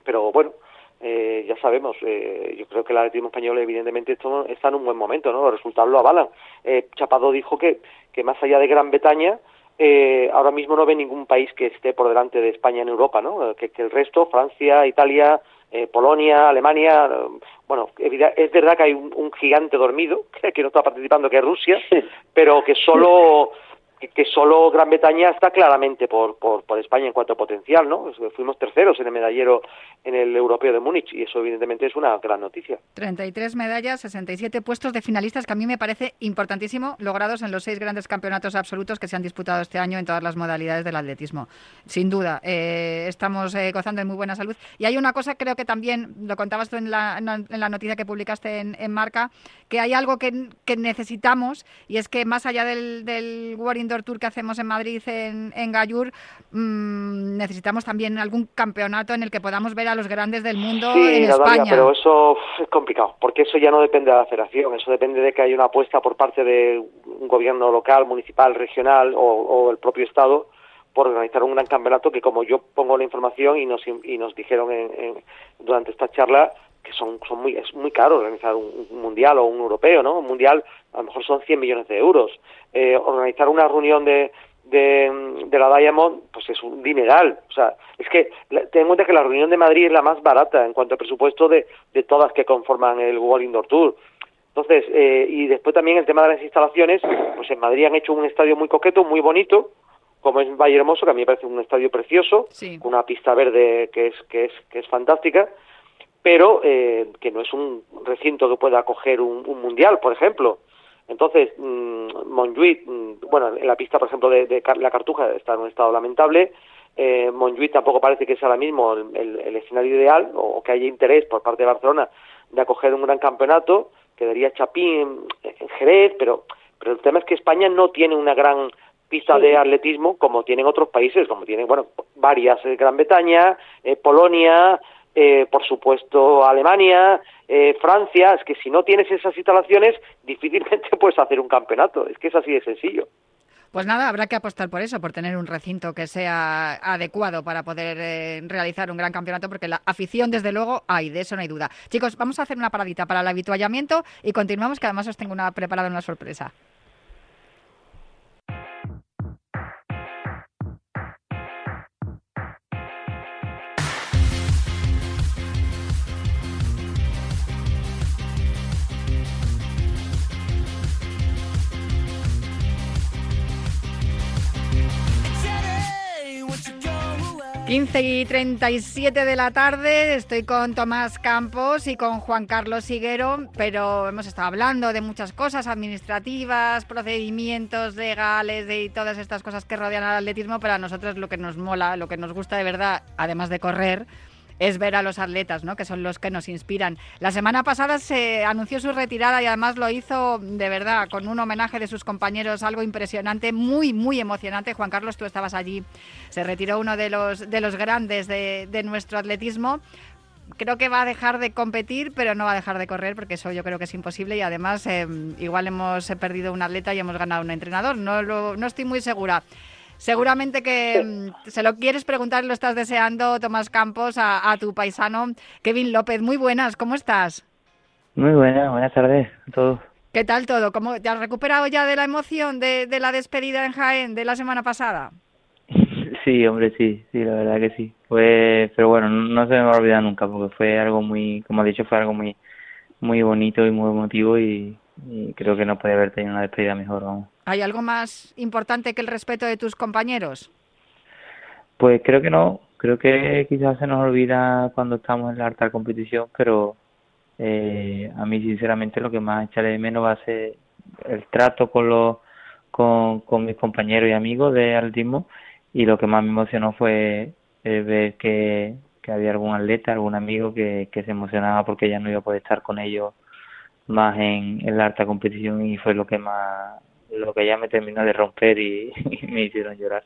pero bueno, eh, ya sabemos, eh, yo creo que el atletismo español evidentemente esto está en un buen momento, ¿no? Los resultados lo avalan. Eh, Chapado dijo que, que más allá de Gran Bretaña, eh, ahora mismo no ve ningún país que esté por delante de España en Europa, ¿no? Que, el resto, Francia, Italia, eh, Polonia, Alemania, eh, bueno, es verdad que hay un, gigante dormido que, no está participando, que es Rusia, pero que solo que, solo Gran Bretaña está claramente por, por, por, España en cuanto a potencial, ¿no? Fuimos terceros en el medallero en el europeo de Múnich y eso evidentemente es una gran noticia. 33 medallas, 67 puestos de finalistas que a mí me parece importantísimo, logrados en los seis grandes campeonatos absolutos que se han disputado este año en todas las modalidades del atletismo. Sin duda, eh, estamos eh, gozando de muy buena salud. Y hay una cosa, creo que también, lo contabas tú en la, en la noticia que publicaste en, en Marca, que hay algo que, que, necesitamos y es que más allá del, del World Indoor Tour que hacemos en Madrid, en, en Gallur, mmm, necesitamos también algún campeonato en el que podamos ver a los grandes del mundo en España. pero eso es complicado, porque eso ya no depende de la federación, eso depende de que haya una apuesta por parte de un gobierno local, municipal, regional o, el propio Estado por organizar un gran campeonato que como yo pongo la información y nos, y nos dijeron en, durante esta charla que son, son muy, es muy caro organizar un, mundial o un europeo, ¿no? Un mundial a lo mejor son 100 millones de euros. Eh, organizar una reunión de, de, de, la Diamond, pues es un dineral. O sea, es que ten en cuenta que la reunión de Madrid es la más barata en cuanto al presupuesto de, de todas que conforman el World Indoor Tour. Entonces, eh, y después también el tema de las instalaciones, pues en Madrid han hecho un estadio muy coqueto, muy bonito, como es Valle Hermoso, que a mí me parece un estadio precioso, con una pista verde que es, que es, que es fantástica, pero eh, que no es un recinto que pueda acoger un, un mundial, por ejemplo. Entonces, mmm, Montjuic, mmm, bueno, en la pista, por ejemplo, de, de, la Cartuja está en un estado lamentable. Eh, Montjuic tampoco parece que sea ahora mismo el, el, el, escenario ideal o que haya interés por parte de Barcelona de acoger un gran campeonato. Quedaría Chapín en, en Jerez, pero, pero el tema es que España no tiene una gran pista sí. de atletismo como tienen otros países, como tienen, bueno, varias, eh, Gran Bretaña, eh, Polonia, eh, por supuesto Alemania, eh, Francia, es que si no tienes esas instalaciones difícilmente puedes hacer un campeonato, es que es así de sencillo. Pues nada, habrá que apostar por eso, por tener un recinto que sea adecuado para poder eh, realizar un gran campeonato, porque la afición, desde luego, hay, de eso no hay duda. Chicos, vamos a hacer una paradita para el habituallamiento y continuamos, que además os tengo una preparada una sorpresa. 15 y 37 de la tarde, estoy con Tomás Campos y con Juan Carlos Higuero, pero hemos estado hablando de muchas cosas administrativas, procedimientos legales y todas estas cosas que rodean al atletismo, pero a nosotros lo que nos mola, lo que nos gusta de verdad, además de correr, es ver a los atletas, ¿no? que son los que nos inspiran. La semana pasada se anunció su retirada y además lo hizo de verdad con un homenaje de sus compañeros, algo impresionante, muy, muy emocionante. Juan Carlos, tú estabas allí. Se retiró uno de los, de los grandes de, de nuestro atletismo creo que va a dejar de competir, pero no va a dejar de correr, porque eso yo creo que es imposible. Y además, eh, igual hemos perdido un atleta y hemos ganado un entrenador. No, lo, no estoy muy segura. Seguramente que sí. se lo quieres preguntar, lo estás deseando, Tomás Campos, a, a, tu paisano Kevin López. Muy buenas, ¿cómo estás? Muy buenas, buenas tardes a todos. ¿Qué tal todo? ¿Cómo, ¿Te has recuperado ya de la emoción de, de la despedida en Jaén de la semana pasada? Sí, hombre, sí, sí, la verdad que sí. Pues, pero bueno, no se me va a olvidar nunca porque fue algo muy, como he dicho, fue algo muy, muy bonito y muy emotivo y, y creo que no puede haber tenido una despedida mejor, vamos. ¿Hay algo más importante que el respeto de tus compañeros? Pues creo que no. Creo que quizás se nos olvida cuando estamos en la alta competición, pero eh, a mí sinceramente lo que más echaré de menos va a ser el trato con los con, mis compañeros y amigos de atletismo y lo que más me emocionó fue eh, ver que, había algún atleta, algún amigo que, que se emocionaba porque ya no iba a poder estar con ellos más en, en la alta competición y fue lo que más lo que ya me terminó de romper y, y me hicieron llorar.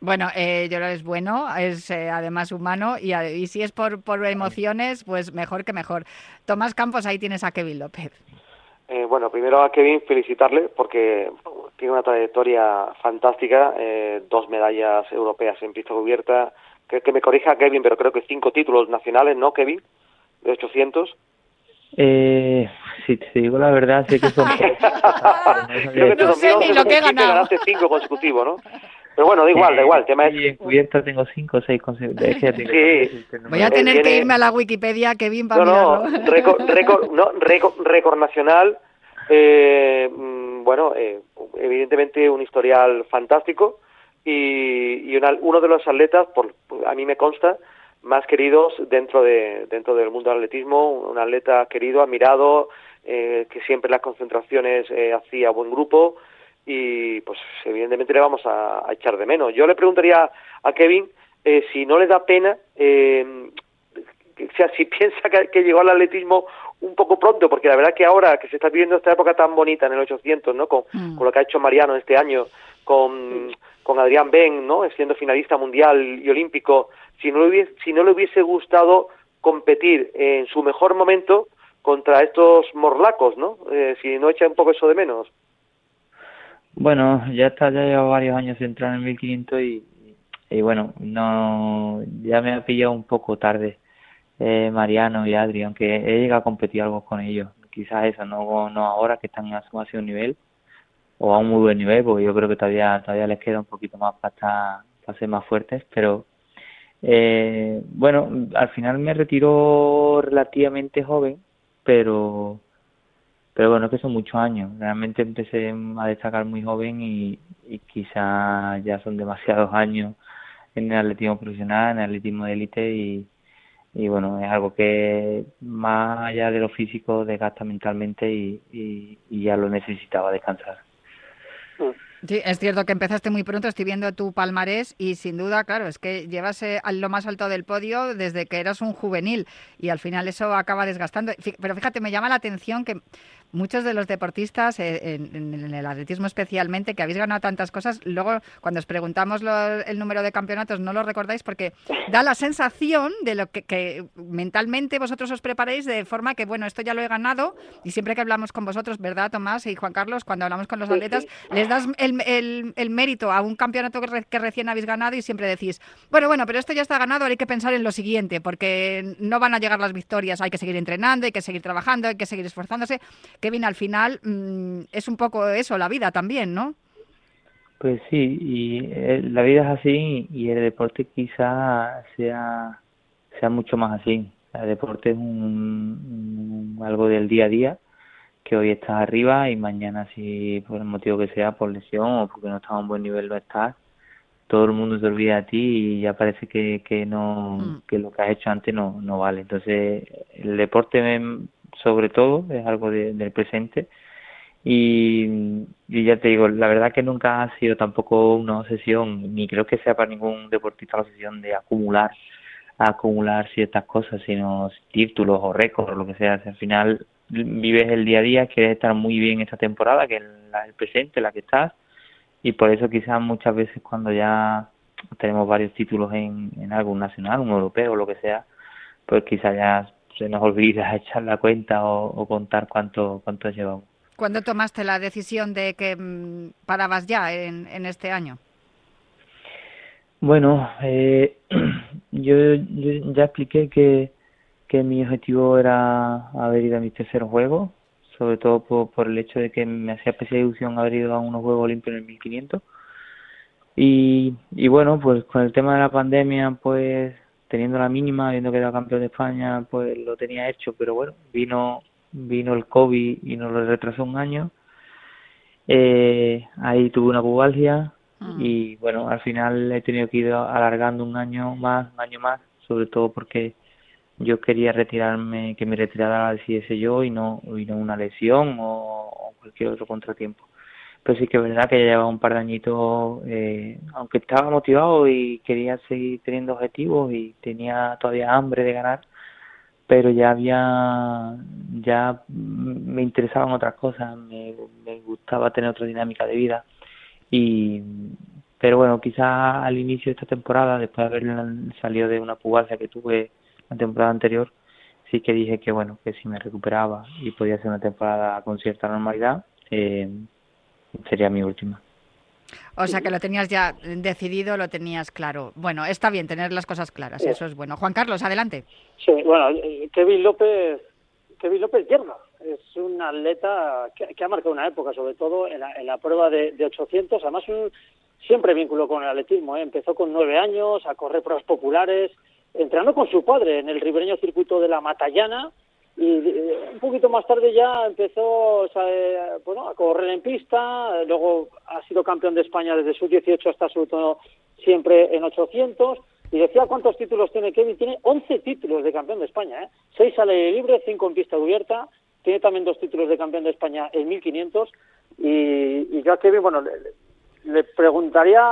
Bueno, eh, llorar es bueno, es eh, además humano y, y, si es por, por emociones, pues mejor que mejor. Tomás Campos, ahí tienes a Kevin López. Eh, bueno, primero a Kevin felicitarle porque tiene una trayectoria fantástica, eh, dos medallas europeas en pista cubierta, que, que me corrija Kevin, pero creo que cinco títulos nacionales, ¿no, Kevin? De 800. Eh, si te digo la verdad, sé que son. no, no sé ni lo que he ganado. Ganaste cinco consecutivos, ¿no? Pero bueno, da igual, da igual. El tema es... Y en cubierta tengo cinco o seis consecutivos. Sí. Voy a tener que irme a la Wikipedia, Kevin, para no, mirarlo. No, récord, récord, no, récord, récord nacional. Eh, bueno, eh, evidentemente un historial fantástico y, y una, uno de los atletas, por, a mí me consta, más queridos dentro de dentro del mundo del atletismo, un atleta querido, admirado, eh, que siempre las concentraciones eh, hacía buen grupo y pues evidentemente le vamos a, a, echar de menos. Yo le preguntaría a Kevin eh, si no le da pena, eh, o sea, si piensa que, que, llegó al atletismo un poco pronto, porque la verdad que ahora que se está viviendo esta época tan bonita en el 800, ¿no? Con, mm. con lo que ha hecho Mariano este año, con, con Adrián Ben, ¿no? Siendo finalista mundial y olímpico, si no le hubiese, si no le hubiese gustado competir en su mejor momento contra estos morlacos, ¿no? Eh, si no echa un poco eso de menos. Bueno, ya está, ya llevo varios años centrado en el 1500 y, y bueno, no, ya me ha pillado un poco tarde eh, Mariano y Adri, aunque he llegado a competir algo con ellos, quizás eso, no, no ahora que están a su nivel o a un muy buen nivel, porque yo creo que todavía todavía les queda un poquito más para, estar, para ser más fuertes, pero eh, bueno, al final me retiró relativamente joven, pero pero bueno, que son muchos años. Realmente empecé a destacar muy joven y, y quizá ya son demasiados años en el atletismo profesional, en el atletismo de élite y, y bueno, es algo que más allá de lo físico desgasta mentalmente y, y, y ya lo necesitaba descansar. Mm. Sí, es cierto que empezaste muy pronto, estoy viendo tu palmarés y sin duda, claro, es que llevas eh, a lo más alto del podio desde que eras un juvenil y al final eso acaba desgastando. Pero fíjate, me llama la atención que muchos de los deportistas, eh, en, el atletismo especialmente, que habéis ganado tantas cosas, luego cuando os preguntamos el número de campeonatos no lo recordáis porque da la sensación de lo que, mentalmente vosotros os preparéis de forma que, bueno, esto ya lo he ganado y siempre que hablamos con vosotros, ¿verdad, Tomás y Juan Carlos? Cuando hablamos con los atletas, les das el, el, mérito a un campeonato que, que recién habéis ganado y siempre decís, bueno, bueno, pero esto ya está ganado, ahora hay que pensar en lo siguiente porque no van a llegar las victorias, hay que seguir entrenando, hay que seguir trabajando, hay que seguir esforzándose. Kevin, al final mm, es un poco eso, la vida también, ¿no? Pues sí, y eh, la vida es así y el deporte quizá sea, sea mucho más así. El deporte es un, algo del día a día, que hoy estás arriba y mañana si por el motivo que sea, por lesión o porque no estás a un buen nivel no estás, todo el mundo se olvida de ti y ya parece que, que no mm. que lo que has hecho antes no, no vale. Entonces, el deporte sobre todo, es algo del presente. Y, ya te digo, la verdad que nunca ha sido tampoco una obsesión, ni creo que sea para ningún deportista la obsesión de acumular acumular ciertas cosas, sino títulos o récords lo que sea. al final vives el día a día, quieres estar muy bien esta temporada, que es el presente, la que estás, y por eso quizás muchas veces cuando ya tenemos varios títulos en, en algo, nacional, un europeo lo que sea, pues quizás ya se nos olvida echar la cuenta o, contar cuánto, cuánto llevamos. ¿Cuándo tomaste la decisión de que mm, parabas ya en, en este año? Bueno, eh, yo, ya expliqué que, que mi objetivo era haber ido a mis terceros juegos, sobre todo por, por el hecho de que me hacía especial ilusión haber ido a unos Juegos Olímpicos en el 1500. Y, y bueno, pues con el tema de la pandemia, pues teniendo la mínima, habiendo quedado campeón de España, pues lo tenía hecho, pero bueno, vino vino el COVID y nos lo retrasó un año. Eh, ahí tuve una pubalgia mm. y bueno, al final he tenido que ir alargando un año más, un año más, sobre todo porque yo quería retirarme, que me retirara decidiese yo y no, y no una lesión o cualquier otro contratiempo pero sí que es verdad que ya llevaba un par de añitos, eh, aunque estaba motivado y quería seguir teniendo objetivos y tenía todavía hambre de ganar, pero ya había, ya me interesaban otras cosas, me, me gustaba tener otra dinámica de vida. Y pero bueno, quizás al inicio de esta temporada, después de haber salido de una pubalgia que tuve la temporada anterior, sí que dije que bueno, que si me recuperaba y podía ser una temporada con cierta normalidad, eh, sería mi última. O sea que lo tenías ya decidido, lo tenías claro. Bueno, está bien tener las cosas claras, eso es bueno. Juan Carlos, adelante. Sí, bueno, Kevin López, Kevin López Yerba es un atleta que, ha marcado una época, sobre todo en la, prueba de, 800, además un, siempre vínculo con el atletismo. ¿eh? Empezó con nueve años a correr pruebas populares, entrenando con su padre en el ribereño circuito de la Matallana, y eh, un poquito más tarde ya empezó eh, bueno, a correr en pista, luego ha sido campeón de España desde sus 18 hasta su siempre en 800 y decía cuántos títulos tiene Kevin, tiene 11 títulos de campeón de España, ¿eh? 6 al aire libre, 5 en pista cubierta, tiene también dos títulos de campeón de España en 1500 y, y yo a Kevin, bueno, le, preguntaría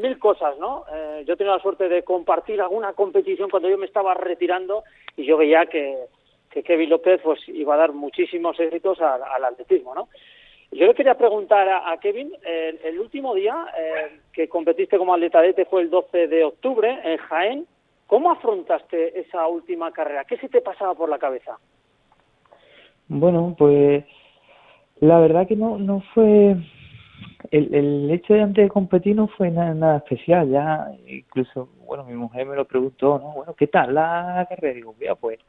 mil cosas, ¿no? Eh, yo tenía la suerte de compartir alguna competición cuando yo me estaba retirando y yo veía que que Kevin López pues iba a dar muchísimos éxitos al, atletismo, ¿no? Yo le quería preguntar a, Kevin, el último día eh, que competiste como atletadete fue el 12 de octubre en Jaén. ¿Cómo afrontaste esa última carrera? ¿Qué se te pasaba por la cabeza? Bueno, pues la verdad que no no fue el, el hecho de antes de competir no fue nada, nada especial ya incluso bueno mi mujer me lo preguntó no bueno qué tal la carrera digo mira pues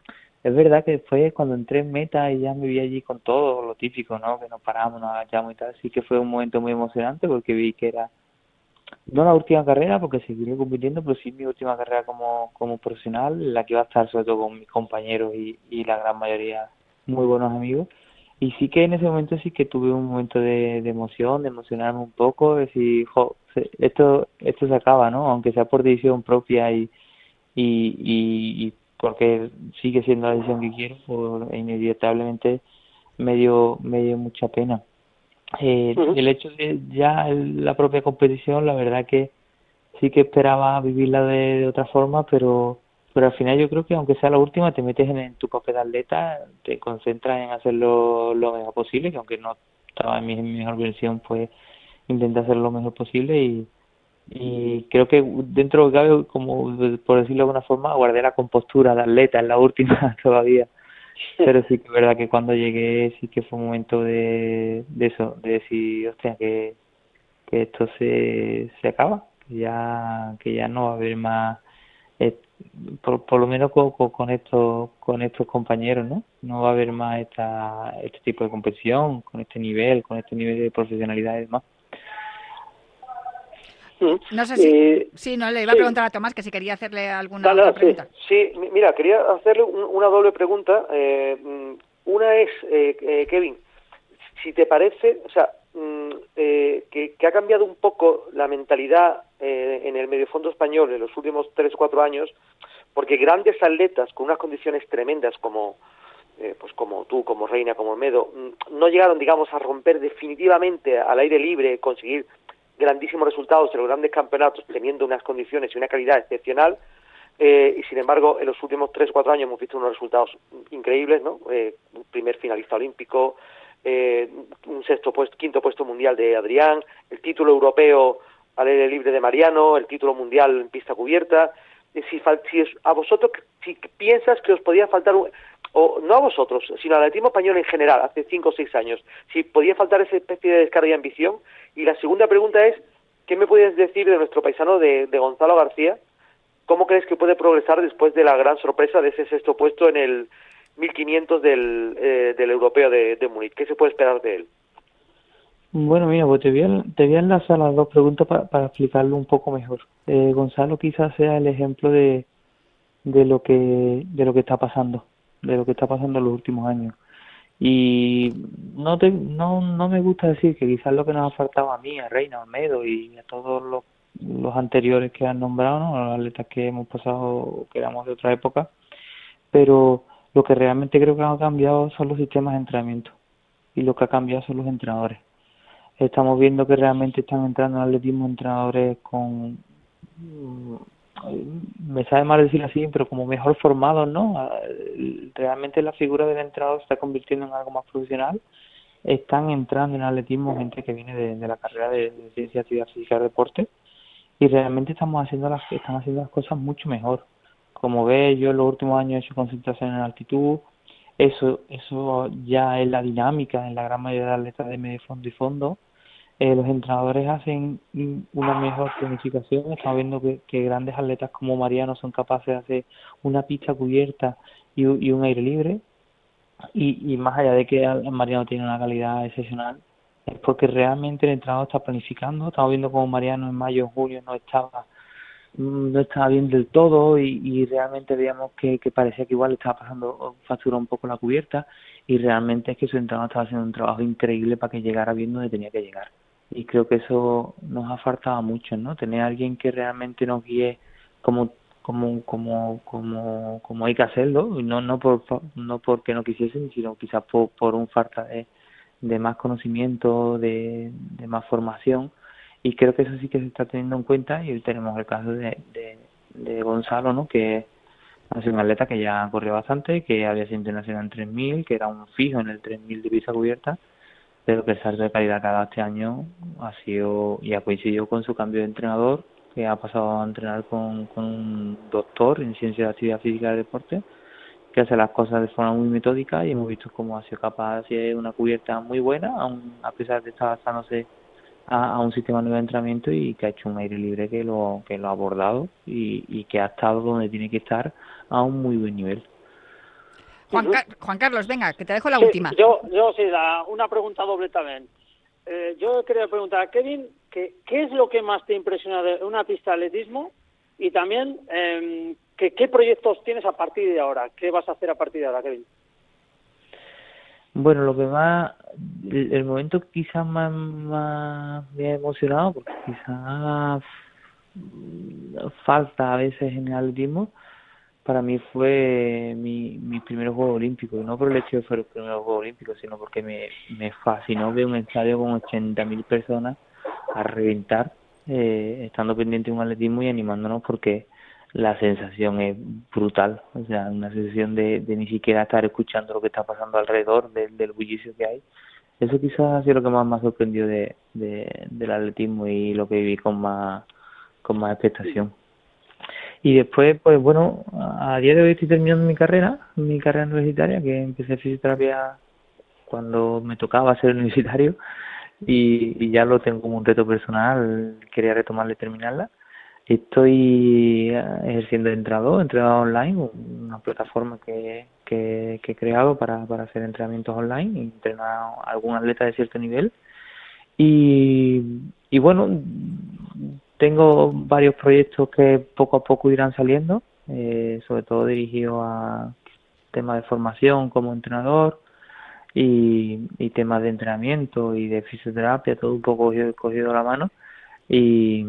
es verdad que después cuando entré en meta y ya me vi allí con todo lo típico, ¿no? Que nos paramos, nos agachamos y tal, sí que fue un momento muy emocionante porque vi que era no la última carrera porque seguiré compitiendo, pero sí mi última carrera como, como profesional, la que iba a estar sobre todo con mis compañeros y, y la gran mayoría muy buenos amigos. Y sí que en ese momento sí que tuve un momento de, de emoción, de emocionarme un poco, de decir, jo, esto, esto se acaba, ¿no? Aunque sea por decisión propia y, y, y porque sigue siendo la decisión que quiero, pues inevitablemente me dio, me dio mucha pena. Eh, El hecho de ya la propia competición, la verdad que sí que esperaba vivirla de, otra forma, pero pero al final yo creo que aunque sea la última, te metes en, tu papel de atleta, te concentras en hacerlo lo mejor posible, que aunque no estaba en mi, mejor versión, pues intenta hacerlo lo mejor posible y, y creo que dentro de cabe, como por decirlo de alguna forma, guardé la compostura de atleta en la última todavía. Pero sí que es verdad que cuando llegué sí que fue un momento de, de eso, de decir, hostia, que, que esto se, se acaba, que ya, que ya no va a haber más, eh, por, por lo menos con, con, estos, con estos compañeros, ¿no? No va a haber más esta, este tipo de competición, con este nivel, con este nivel de profesionalidad y demás. No sé si. Eh, sí, no, le iba a preguntar a Tomás que si quería hacerle alguna pregunta. Sí. mira, quería hacerle una doble pregunta. Eh, mm, una es, eh, eh, Kevin, si te parece, o sea, mm, que, ha cambiado un poco la mentalidad en el mediofondo español en los últimos 3 o 4 años, porque grandes atletas con unas condiciones tremendas como. pues como tú, como Reina, como Medo, mm, no llegaron, digamos, a romper definitivamente al aire libre, conseguir grandísimos resultados en los grandes campeonatos teniendo unas condiciones y una calidad excepcional eh, y sin embargo en los últimos tres o cuatro años hemos visto unos resultados increíbles no eh, primer finalista olímpico eh, un sexto puesto quinto puesto mundial de Adrián el título europeo al aire libre de Mariano el título mundial en pista cubierta. Si, si a vosotros si piensas que os podía faltar un, o no a vosotros, sino al atletismo español en general, hace cinco o seis años, si podía faltar esa especie de descarga y ambición. Y la segunda pregunta es, ¿qué me puedes decir de nuestro paisano de, Gonzalo García? ¿Cómo crees que puede progresar después de la gran sorpresa de ese sexto puesto en el 1500 del, eh, del europeo de, de Múnich? ¿Qué se puede esperar de él? Bueno, mira, pues te voy a, te voy a enlazar las dos preguntas para, para explicarlo un poco mejor. Eh, Gonzalo quizás sea el ejemplo de, de lo que de lo que está pasando de lo que está pasando en los últimos años. Y no, te, no, no me gusta decir que quizás lo que nos ha faltado a mí, a Reina, a Almedo y a todos los, los anteriores que han nombrado, ¿no? los atletas que hemos pasado, que éramos de otra época, pero lo que realmente creo que ha cambiado son los sistemas de entrenamiento y lo que ha cambiado son los entrenadores. Estamos viendo que realmente están entrando en atletismo entrenadores con me sabe mal decir así, pero como mejor formados, ¿no? Ah, realmente la figura del entrenador se está convirtiendo en algo más profesional. Están entrando en atletismo gente que viene de, la carrera de, ciencia, actividad física y deporte y realmente estamos haciendo las están haciendo las cosas mucho mejor. Como ves, yo en los últimos años he hecho concentración en altitud, eso eso ya es la dinámica en la gran mayoría de atletas de medio fondo y fondo eh, los entrenadores hacen una mejor planificación. Estamos viendo que, grandes atletas como Mariano son capaces de hacer una pista cubierta y, un aire libre. Y, más allá de que Mariano tiene una calidad excepcional, es porque realmente el entrenador está planificando. Estamos viendo como Mariano en mayo, junio no estaba no estaba bien del todo y, realmente veíamos que, que, parecía que igual le estaba pasando factura un poco la cubierta y realmente es que su entrenador estaba haciendo un trabajo increíble para que llegara bien donde tenía que llegar y creo que eso nos ha faltado mucho, ¿no? Tener a alguien que realmente nos guíe como como como como como hay que hacerlo y no no por no porque no quisiesen sino quizás por, por un falta de, de más conocimiento de, de más formación y creo que eso sí que se está teniendo en cuenta y hoy tenemos el caso de, de, Gonzalo no que sido un atleta que ya corrió bastante que había sido internacional en 3000 que era un fijo en el 3000 de pista cubierta pero que el salto de calidad que ha dado este año ha sido y ha coincidido con su cambio de entrenador, que ha pasado a entrenar con, con un doctor en ciencia de actividad física y deporte, que hace las cosas de forma muy metódica y hemos visto cómo ha sido capaz de hacer una cubierta muy buena, aun a pesar de estar basándose a, a, un sistema nuevo de entrenamiento y que ha hecho un aire libre que lo, que lo ha abordado y, y que ha estado donde tiene que estar a un muy buen nivel. Juan, Ca- Juan Carlos, venga, que te dejo la Sí, última. Yo, yo sí, la- una pregunta doble también. Eh, yo quería preguntar a Kevin, que, ¿qué es lo que más te impresiona de una pista de atletismo? Y también, eh, que, ¿qué proyectos tienes a partir de ahora? ¿Qué vas a hacer a partir de ahora, Kevin? Bueno, lo que más, el, el momento quizás más, más me ha emocionado, porque quizás mm, falta a veces en el atletismo, para mí fue mi, mi primer Juego Olímpico, y no por el hecho de que fuera el primer Juego Olímpico, sino porque me, me fascinó ver un estadio con 80.000 personas a reventar, eh, estando pendiente de un atletismo y animándonos porque la sensación es brutal, o sea, una sensación de, de ni siquiera estar escuchando lo que está pasando alrededor del, del bullicio que hay. Eso quizás ha sido lo que más me ha sorprendido de, de, del atletismo y lo que viví con más, con más expectación. Y después, pues bueno, a día de hoy estoy terminando mi carrera, mi carrera universitaria, que empecé fisioterapia cuando me tocaba ser universitario y, ya lo tengo como un reto personal, quería retomarla y terminarla. Estoy eh, ejerciendo de entrenador, entrenador online, una plataforma que, que, que he creado para, para hacer entrenamientos online y entrenar a algún atleta de cierto nivel. Y, y bueno, tengo varios proyectos que poco a poco irán saliendo, eh, sobre todo dirigidos a temas de formación como entrenador y, y temas de entrenamiento y de fisioterapia, todo un poco cogido, cogido la mano. Y,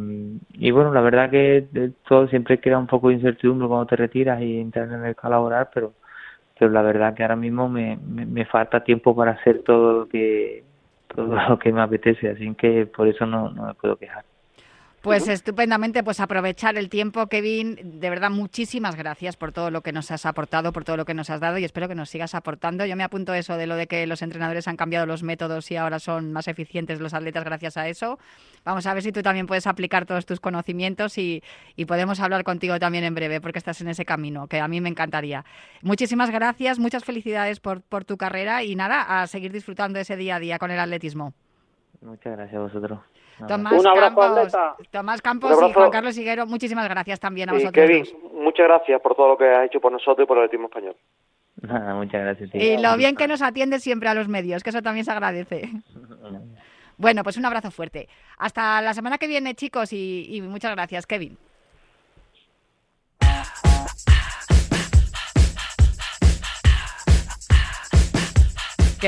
y bueno, la verdad que de- todo siempre queda un poco de incertidumbre cuando te retiras y entras en el mercado laboral, pero, pero la verdad que ahora mismo me, me, me falta tiempo para hacer todo lo que todo lo que me apetece, así que por eso no, no me puedo quejar. Pues estupendamente, pues aprovechar el tiempo, Kevin. De verdad, muchísimas gracias por todo lo que nos has aportado, por todo lo que nos has dado y espero que nos sigas aportando. Yo me apunto eso de lo de que los entrenadores han cambiado los métodos y ahora son más eficientes los atletas gracias a eso. Vamos a ver si tú también puedes aplicar todos tus conocimientos y, y podemos hablar contigo también en breve porque estás en ese camino, que a mí me encantaría. Muchísimas gracias, muchas felicidades por, por tu carrera y nada, a seguir disfrutando ese día a día con el atletismo. Muchas gracias a vosotros. Tomás Un abrazo, Campos. Tomás Campos Un y. Juan Carlos Higuero, muchísimas gracias también a Y vosotros. Kevin, dos. muchas gracias por todo lo que has hecho por nosotros y por el atletismo español. Nada, muchas gracias. tío. Y lo bien que nos atiende siempre a los medios, que eso también se agradece. Bueno, pues un abrazo fuerte. Hasta la semana que viene, chicos, y, y muchas gracias, Kevin.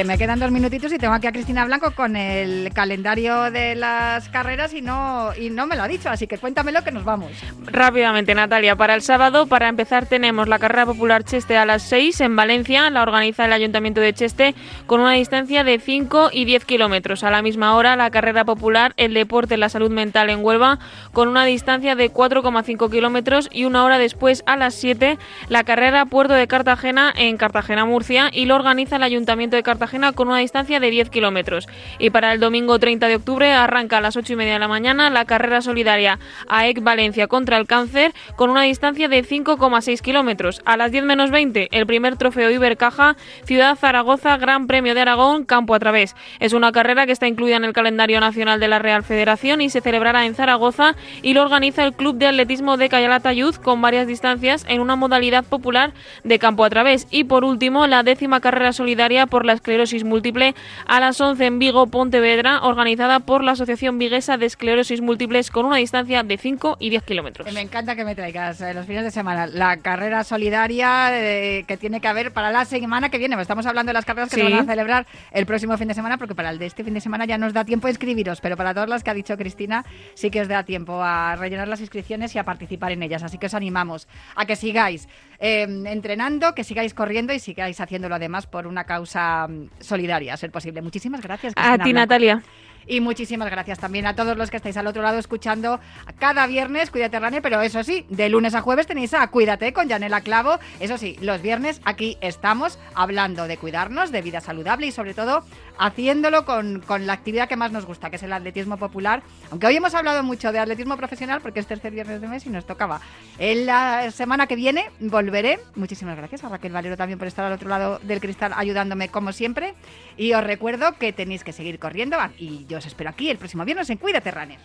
Me quedan dos minutitos y tengo aquí a Cristina Blanco con el calendario de las carreras y no, y no me lo ha dicho, así que cuéntamelo que nos vamos. Rápidamente, Natalia. Para el sábado, para empezar, tenemos la carrera popular Cheste a las 6 en Valencia. La organiza el Ayuntamiento de Cheste con una distancia de 5 y 10 kilómetros. A la misma hora, la carrera popular El Deporte, la Salud Mental en Huelva con una distancia de 4,5 kilómetros. Y una hora después, a las 7, la carrera Puerto de Cartagena en Cartagena, Murcia. Y lo organiza el Ayuntamiento de Cartagena con una distancia de 10 kilómetros. Y para el domingo 30 de octubre, arranca a las 8 y media de la mañana la carrera solidaria AEC Valencia contra el cáncer con una distancia de 5,6 kilómetros. A las 10 menos 20, el primer trofeo Ibercaja, Ciudad Zaragoza, Gran Premio de Aragón, Campo a Través. Es una carrera que está incluida en el calendario nacional de la Real Federación y se celebrará en Zaragoza y lo organiza el Club de Atletismo de Cayalata Youth con varias distancias en una modalidad popular de campo a través. Y por último, la décima carrera solidaria por la esclerosis múltiple a las 11 en Vigo, Pontevedra, organizada por la Asociación Viguesa de Esclerosis Múltiples con una distancia de 5 y 10 kilómetros. Me encanta que me traigas eh, los fines de semana la carrera solidaria eh, que tiene que haber para la semana que viene. Pues Estamos hablando de las carreras que Sí. se van a celebrar el próximo fin de semana, porque para el de este fin de semana ya nos da tiempo a inscribiros, pero para todas las que ha dicho Cristina, sí que os da tiempo a rellenar las inscripciones y a participar en ellas. Así que os animamos a que sigáis eh, entrenando, que sigáis corriendo y sigáis haciéndolo además por una causa mm, solidaria, a ser posible. Muchísimas gracias. A ti, Blanco. Natalia. Y muchísimas gracias también a todos los que estáis al otro lado escuchando cada viernes Cuídate Runner, pero eso sí, de lunes a jueves tenéis a Cuídate con Janela Clavo. Eso sí, los viernes aquí estamos hablando de cuidarnos, de vida saludable y sobre todo haciéndolo con, con la actividad que más nos gusta, que es el atletismo popular. Aunque hoy hemos hablado mucho de atletismo profesional porque es tercer viernes de mes y nos tocaba. En la semana que viene volveré. Muchísimas gracias a Raquel Valero también por estar al otro lado del cristal ayudándome como siempre. Y os recuerdo que tenéis que seguir corriendo y yo os espero aquí el próximo viernes en Cuídate Runner.